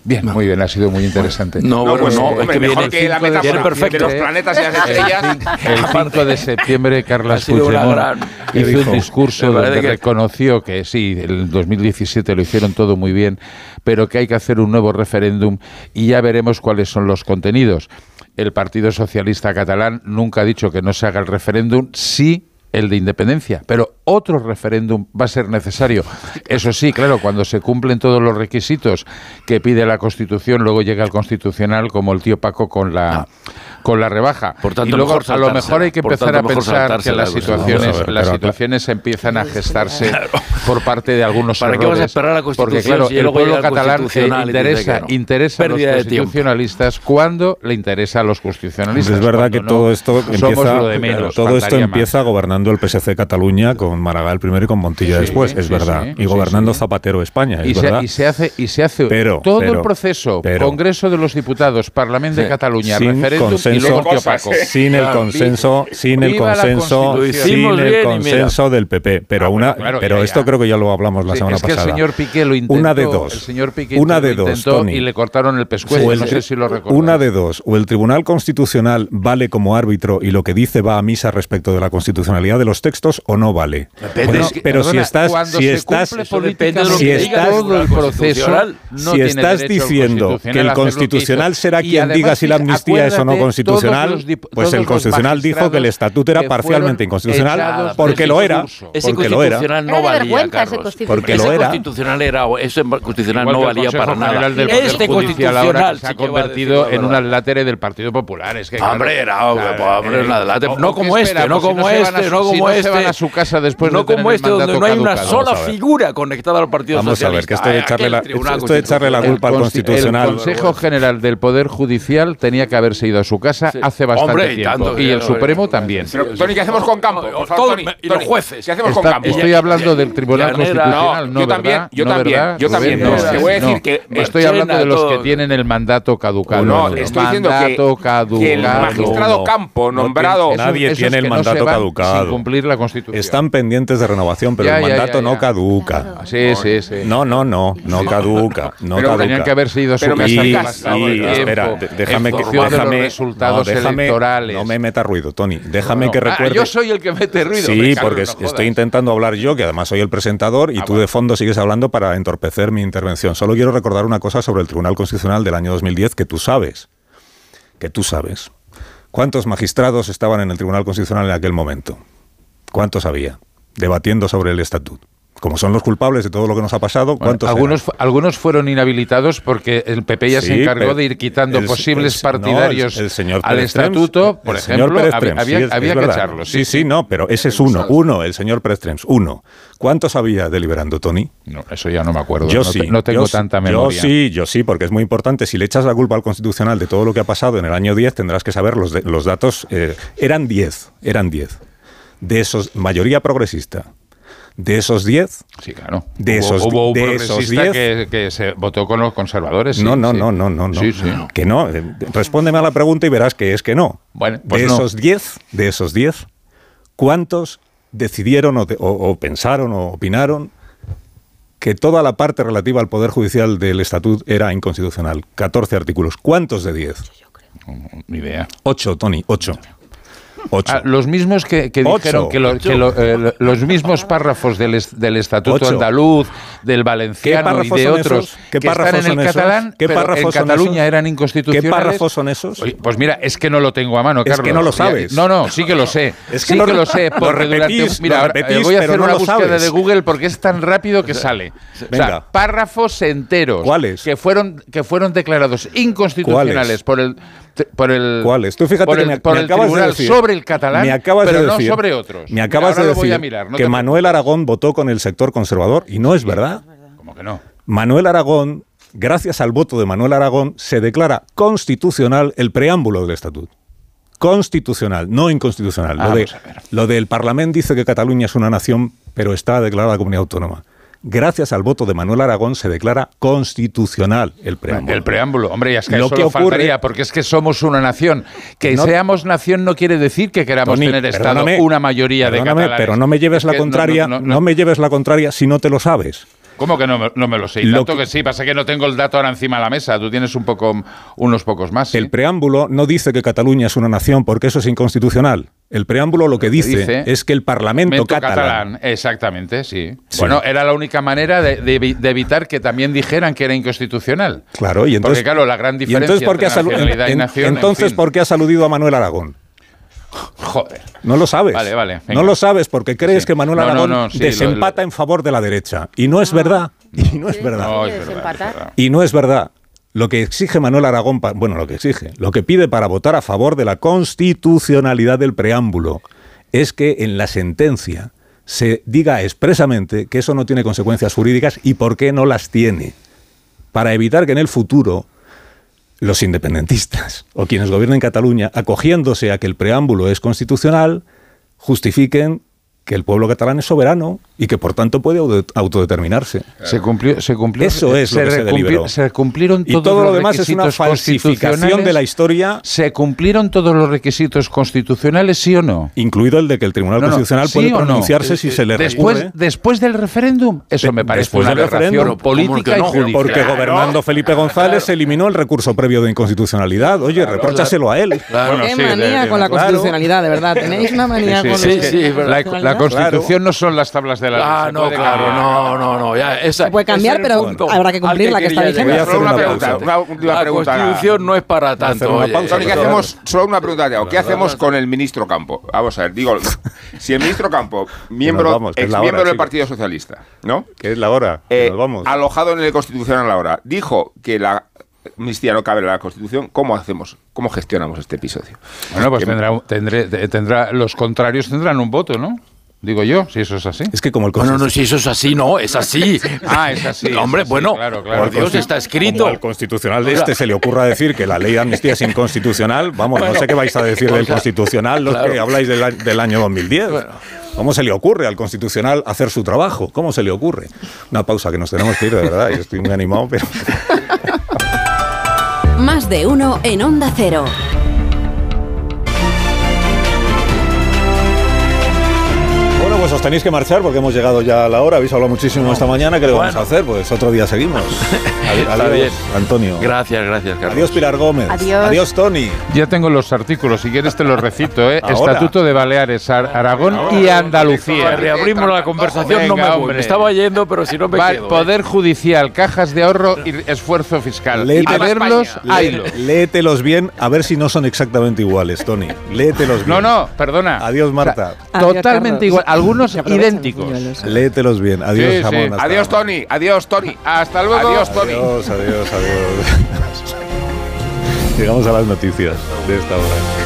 Bien, muy bien, ha sido muy interesante. No, ah, no es que que la El 5 de septiembre, Carla Puigdemont hizo un discurso donde que... reconoció que sí, el 2017 lo hicieron todo muy bien, pero que hay que hacer un nuevo referéndum y ya veremos cuáles son los contenidos. El Partido Socialista Catalán nunca ha dicho que no se haga el referéndum, sí el de independencia, pero otro referéndum va a ser necesario. Eso sí, claro, cuando se cumplen todos los requisitos que pide la Constitución, luego llega al Constitucional como el tío Paco con la ah. con la rebaja. Por tanto, y luego a lo mejor hay que empezar tanto, a pensar que las situaciones ver, las situaciones empiezan a gestarse claro. por parte de algunos ¿Para errores, qué vas a esperar a la Constitución? Porque claro, si el pueblo catalán que interesa, no. interesa a los constitucionalistas cuando le interesa a los constitucionalistas. Es verdad que no todo esto empieza, todo esto empieza gobernando gobernando el PSC Cataluña con Maragall primero y con Montilla después, es verdad. y gobernando Zapatero España, es y verdad. Se, y se hace, y se hace pero, todo el proceso, pero, Congreso de los Diputados, Parlamento de Cataluña, sin consenso, y Sin el consenso, sin el consenso, sin el consenso del PP. Pero, ah, una, pero esto creo que ya lo hablamos la semana es que pasada. El señor Piqué lo intentó. Una de dos. El señor Piqué una de dos, y le cortaron el pescuezo, no sé si lo. Una de dos. O el Tribunal Constitucional vale como árbitro y lo que dice va a misa respecto de la constitucionalidad calidad de los textos o no vale. Depende, bueno, es que, pero perdona, si estás, si estás, si estás, todo el proceso, no si estás diciendo que el constitucional será quien diga si la amnistía es o no constitucional, pues los, pues el constitucional dijo que el estatuto era parcialmente inconstitucional porque lo era, porque lo era. No valía, porque lo era. Constitucional era ese constitucional no valía para nada. Este constitucional se ha convertido en un adlátere del Partido Popular. Es que hombre, era, hombre, este, no como este, no como este, no no como si no este. Se van a su casa después no de tener como este, el donde no hay una caducado. sola figura conectada al Partido Vamos Socialista. Vamos a ver, que esto de echarle, la, esto de echarle la culpa al Constitucional. El Consejo General del Poder Judicial tenía que haberse ido a su casa sí. hace bastante Hombre, tiempo. Tanto, y el Supremo también. Tony, ¿qué hacemos con Campo? Tony, y los jueces. ¿Qué hacemos con Campo? Estoy hablando del Tribunal Constitucional, no, Yo también, yo también, yo también. Te voy a decir que... Estoy hablando de los que tienen el mandato caducado. No, estoy diciendo que el magistrado Campo nombrado... Nadie tiene el mandato caducado. Están pendientes de renovación, pero el mandato no caduca. Ah, sí, sí, sí. No, no, no, no caduca. No pero caduca. tenían que haber sido pero me y, y, espera, déjame que déjame, los resultados déjame, electorales. No me meta ruido, Tony. Déjame que ah, recuerde. Yo soy el que mete ruido. Sí, porque estoy intentando hablar yo, que además soy el presentador, y ah, tú de fondo sigues hablando para entorpecer mi intervención. Solo quiero recordar una cosa sobre el Tribunal Constitucional del año 2010 que tú sabes. Que tú sabes. ¿Cuántos magistrados estaban en el Tribunal Constitucional en aquel momento? ¿Cuántos había? Debatiendo sobre el estatuto como son los culpables de todo lo que nos ha pasado, ¿cuántos algunos, algunos fueron inhabilitados porque el PP ya se encargó de ir quitando posibles partidarios el, al estatuto, por ejemplo, señor había, que echarlos. Sí, sí, sí, no, pero ese es uno, uno, el señor Prestrems, uno. ¿Cuántos había deliberando, Tony? No, eso ya no me acuerdo. Yo no, sí. No tengo yo, tanta memoria. Yo sí, yo sí, porque es muy importante. Si le echas la culpa al Constitucional de todo lo que ha pasado en el año 10, tendrás que saber los, de, los datos. Eh, eran 10, eran 10 de esos, mayoría progresista, de esos 10. Sí, claro. De hubo, esos, hubo un de progresista que, se votó con los conservadores. Sí, no, no, sí. no, no, no, no, sí, Que no. Eh, respóndeme a la pregunta y verás que es que no. Bueno, pues de. Esos diez, de esos 10, ¿cuántos decidieron o, o, o, pensaron o opinaron que toda la parte relativa al Poder Judicial del Estatut era inconstitucional? 14 artículos. ¿Cuántos de 10? Ni idea. 8, Tony, 8. Ah, los mismos que, dijeron que, eh, los mismos párrafos del, Estatuto Andaluz, del Valenciano y de otros que están en el catalán, ¿Qué pero en Cataluña eran inconstitucionales. ¿Qué párrafos son esos? Pues mira, es que no lo tengo a mano, Carlos. Es que no lo sabes. No, no, sí que lo sé. Sí que lo sé. Repetís, mira, ahora, eh, voy a hacer una búsqueda de Google porque es tan rápido que sale. O sea, párrafos enteros. ¿Cuáles? Que fueron, que fueron declarados inconstitucionales por el por el Tú fíjate que me, por me el acabas tribunal de decir, sobre el catalán, me acabas pero de decir, no sobre otros. Me acabas de decir que Manuel Aragón votó con el sector conservador y no es verdad. ¿Cómo que no? Manuel Aragón, gracias al voto de Manuel Aragón, se declara constitucional el preámbulo del estatuto constitucional, no inconstitucional. Lo, ah, de, pues lo del Parlamento dice que Cataluña es una nación, pero está declarada comunidad autónoma gracias al voto de Manuel Aragón, se declara constitucional el preámbulo. El preámbulo, hombre, ya es que lo eso que lo ocurre, faltaría, porque es que somos una nación. Que no, seamos nación no quiere decir que queramos Tony, tener Estado una mayoría de catalanes. Pero no me lleves es la contraria, no, no, no me lleves la contraria si no te lo sabes. ¿Cómo que no, no, me lo sé? Y lo tanto que, que, sí, pasa que no tengo el dato ahora encima de la mesa. Tú tienes un poco, unos pocos más. ¿sí? El ¿eh? preámbulo no dice que Cataluña es una nación porque eso es inconstitucional. El preámbulo lo que dice, dice es que el Parlamento Mento catalán, Exactamente, sí. Sí. Bueno, era la única manera de, de evi- de evitar que también dijeran que era inconstitucional. Claro, y entonces, Porque claro, la gran diferencia entonces ¿por qué entre nacionalidad y en- nación, en entonces fin. ¿por qué has aludido a Manuel Aragón? Joder. No lo sabes. Vale, vale, venga. No lo sabes porque crees Sí. que Manuel No, no, Aragón no, sí, lo- desempata en favor de la derecha. Y no es verdad. Y no es verdad. No, es verdad, es verdad. Y no es verdad. Lo que exige Manuel Aragón, bueno, lo que exige, lo que pide para votar a favor de la constitucionalidad del preámbulo es que en la sentencia se diga expresamente que eso no tiene consecuencias jurídicas y por qué no las tiene. Para evitar que en el futuro los independentistas o quienes gobiernen Cataluña, acogiéndose a que el preámbulo es constitucional, justifiquen que el pueblo catalán es soberano y que por tanto puede auto- autodeterminarse. Se cumplió, se cumplió. Eso es lo que se deliberó. Se cumplieron Y todo lo demás es una falsificación de la historia. ¿Se cumplieron todos los requisitos constitucionales, sí o no? Incluido el de que el Tribunal No, no, Constitucional ¿sí puede no? pronunciarse si se le después, recurre. después del referéndum, eso De- me parece después una del aberración referéndum. política y judicial. Porque gobernando Felipe González eliminó el recurso previo de inconstitucionalidad. Oye, repróchaselo a él. Qué manía con la constitucionalidad, de verdad. Tenéis una manía Sí, con la la, la Constitución no son las tablas de la ley. Ah, no, claro, no, no, no. Ya, esa, Se puede cambiar, pero punto habrá que cumplir al la que está vigente. Solo una pregunta, una última La pregunta. Constitución no es para tanto. una oye. pausa, Tony, ¿qué hacemos? Solo una pregunta. ¿Qué hacemos con el ministro Campo? Vamos a ver, digo, si el ministro Campo, miembro, vamos, que ex la hora, miembro del. Partido Socialista, ¿no? Que es la hora. que Eh, nos vamos. alojado en el Constitucional ahora, dijo que la amnistía no cabe en la Constitución, ¿cómo hacemos? ¿Cómo gestionamos este episodio? Bueno, pues Que- tendrá, tendré- te- tendrá, los contrarios tendrán un voto, ¿no? Digo yo, si eso es así. Es que como el No, no, no, Constitu- si eso es así, no, es así. Ah, es así, No, hombre, es así, bueno, claro, claro. por Dios, está escrito. Como al constitucional de este se le ocurra decir que la ley de amnistía es inconstitucional, vamos, no sé qué vais a decir del constitucional los claro. que habláis del, del año 2010. ¿Cómo se le ocurre al constitucional hacer su trabajo? ¿Cómo se le ocurre? Una pausa que nos tenemos que ir, de verdad. Yo estoy muy animado, pero... Más de uno en Onda Cero. Pues os tenéis que marchar porque hemos llegado ya a la hora. Habéis hablado muchísimo esta mañana. ¿Qué le vamos a hacer? Pues otro día seguimos. Adiós, bien. Antonio. Gracias, gracias, Carlos. Adiós, Pilar Gómez. Adiós. Adiós, Tony. Ya tengo los artículos, si quieres te los recito, ¿eh? Ahora. Estatuto de Baleares, Ar- Aragón y Andalucía. Reabrimos la conversación, no me Venga, voy. Me estaba yendo, pero si no me Va- quedo. ¿eh? Poder judicial, cajas de ahorro y esfuerzo fiscal. Léete- y verlos. Léetelos bien, a ver si no son exactamente iguales, Tony. Léetelos bien. No, no, perdona. Adiós, Marta. Adiós, Totalmente Carlos. igual. Algunos Los idénticos. Léetelos bien. Adiós, Sí, sí. jamón. hasta Adiós. Tony. Adiós, Tony. Hasta luego. Adiós, Tony. Adiós, adiós, adiós. Llegamos a las noticias de esta hora.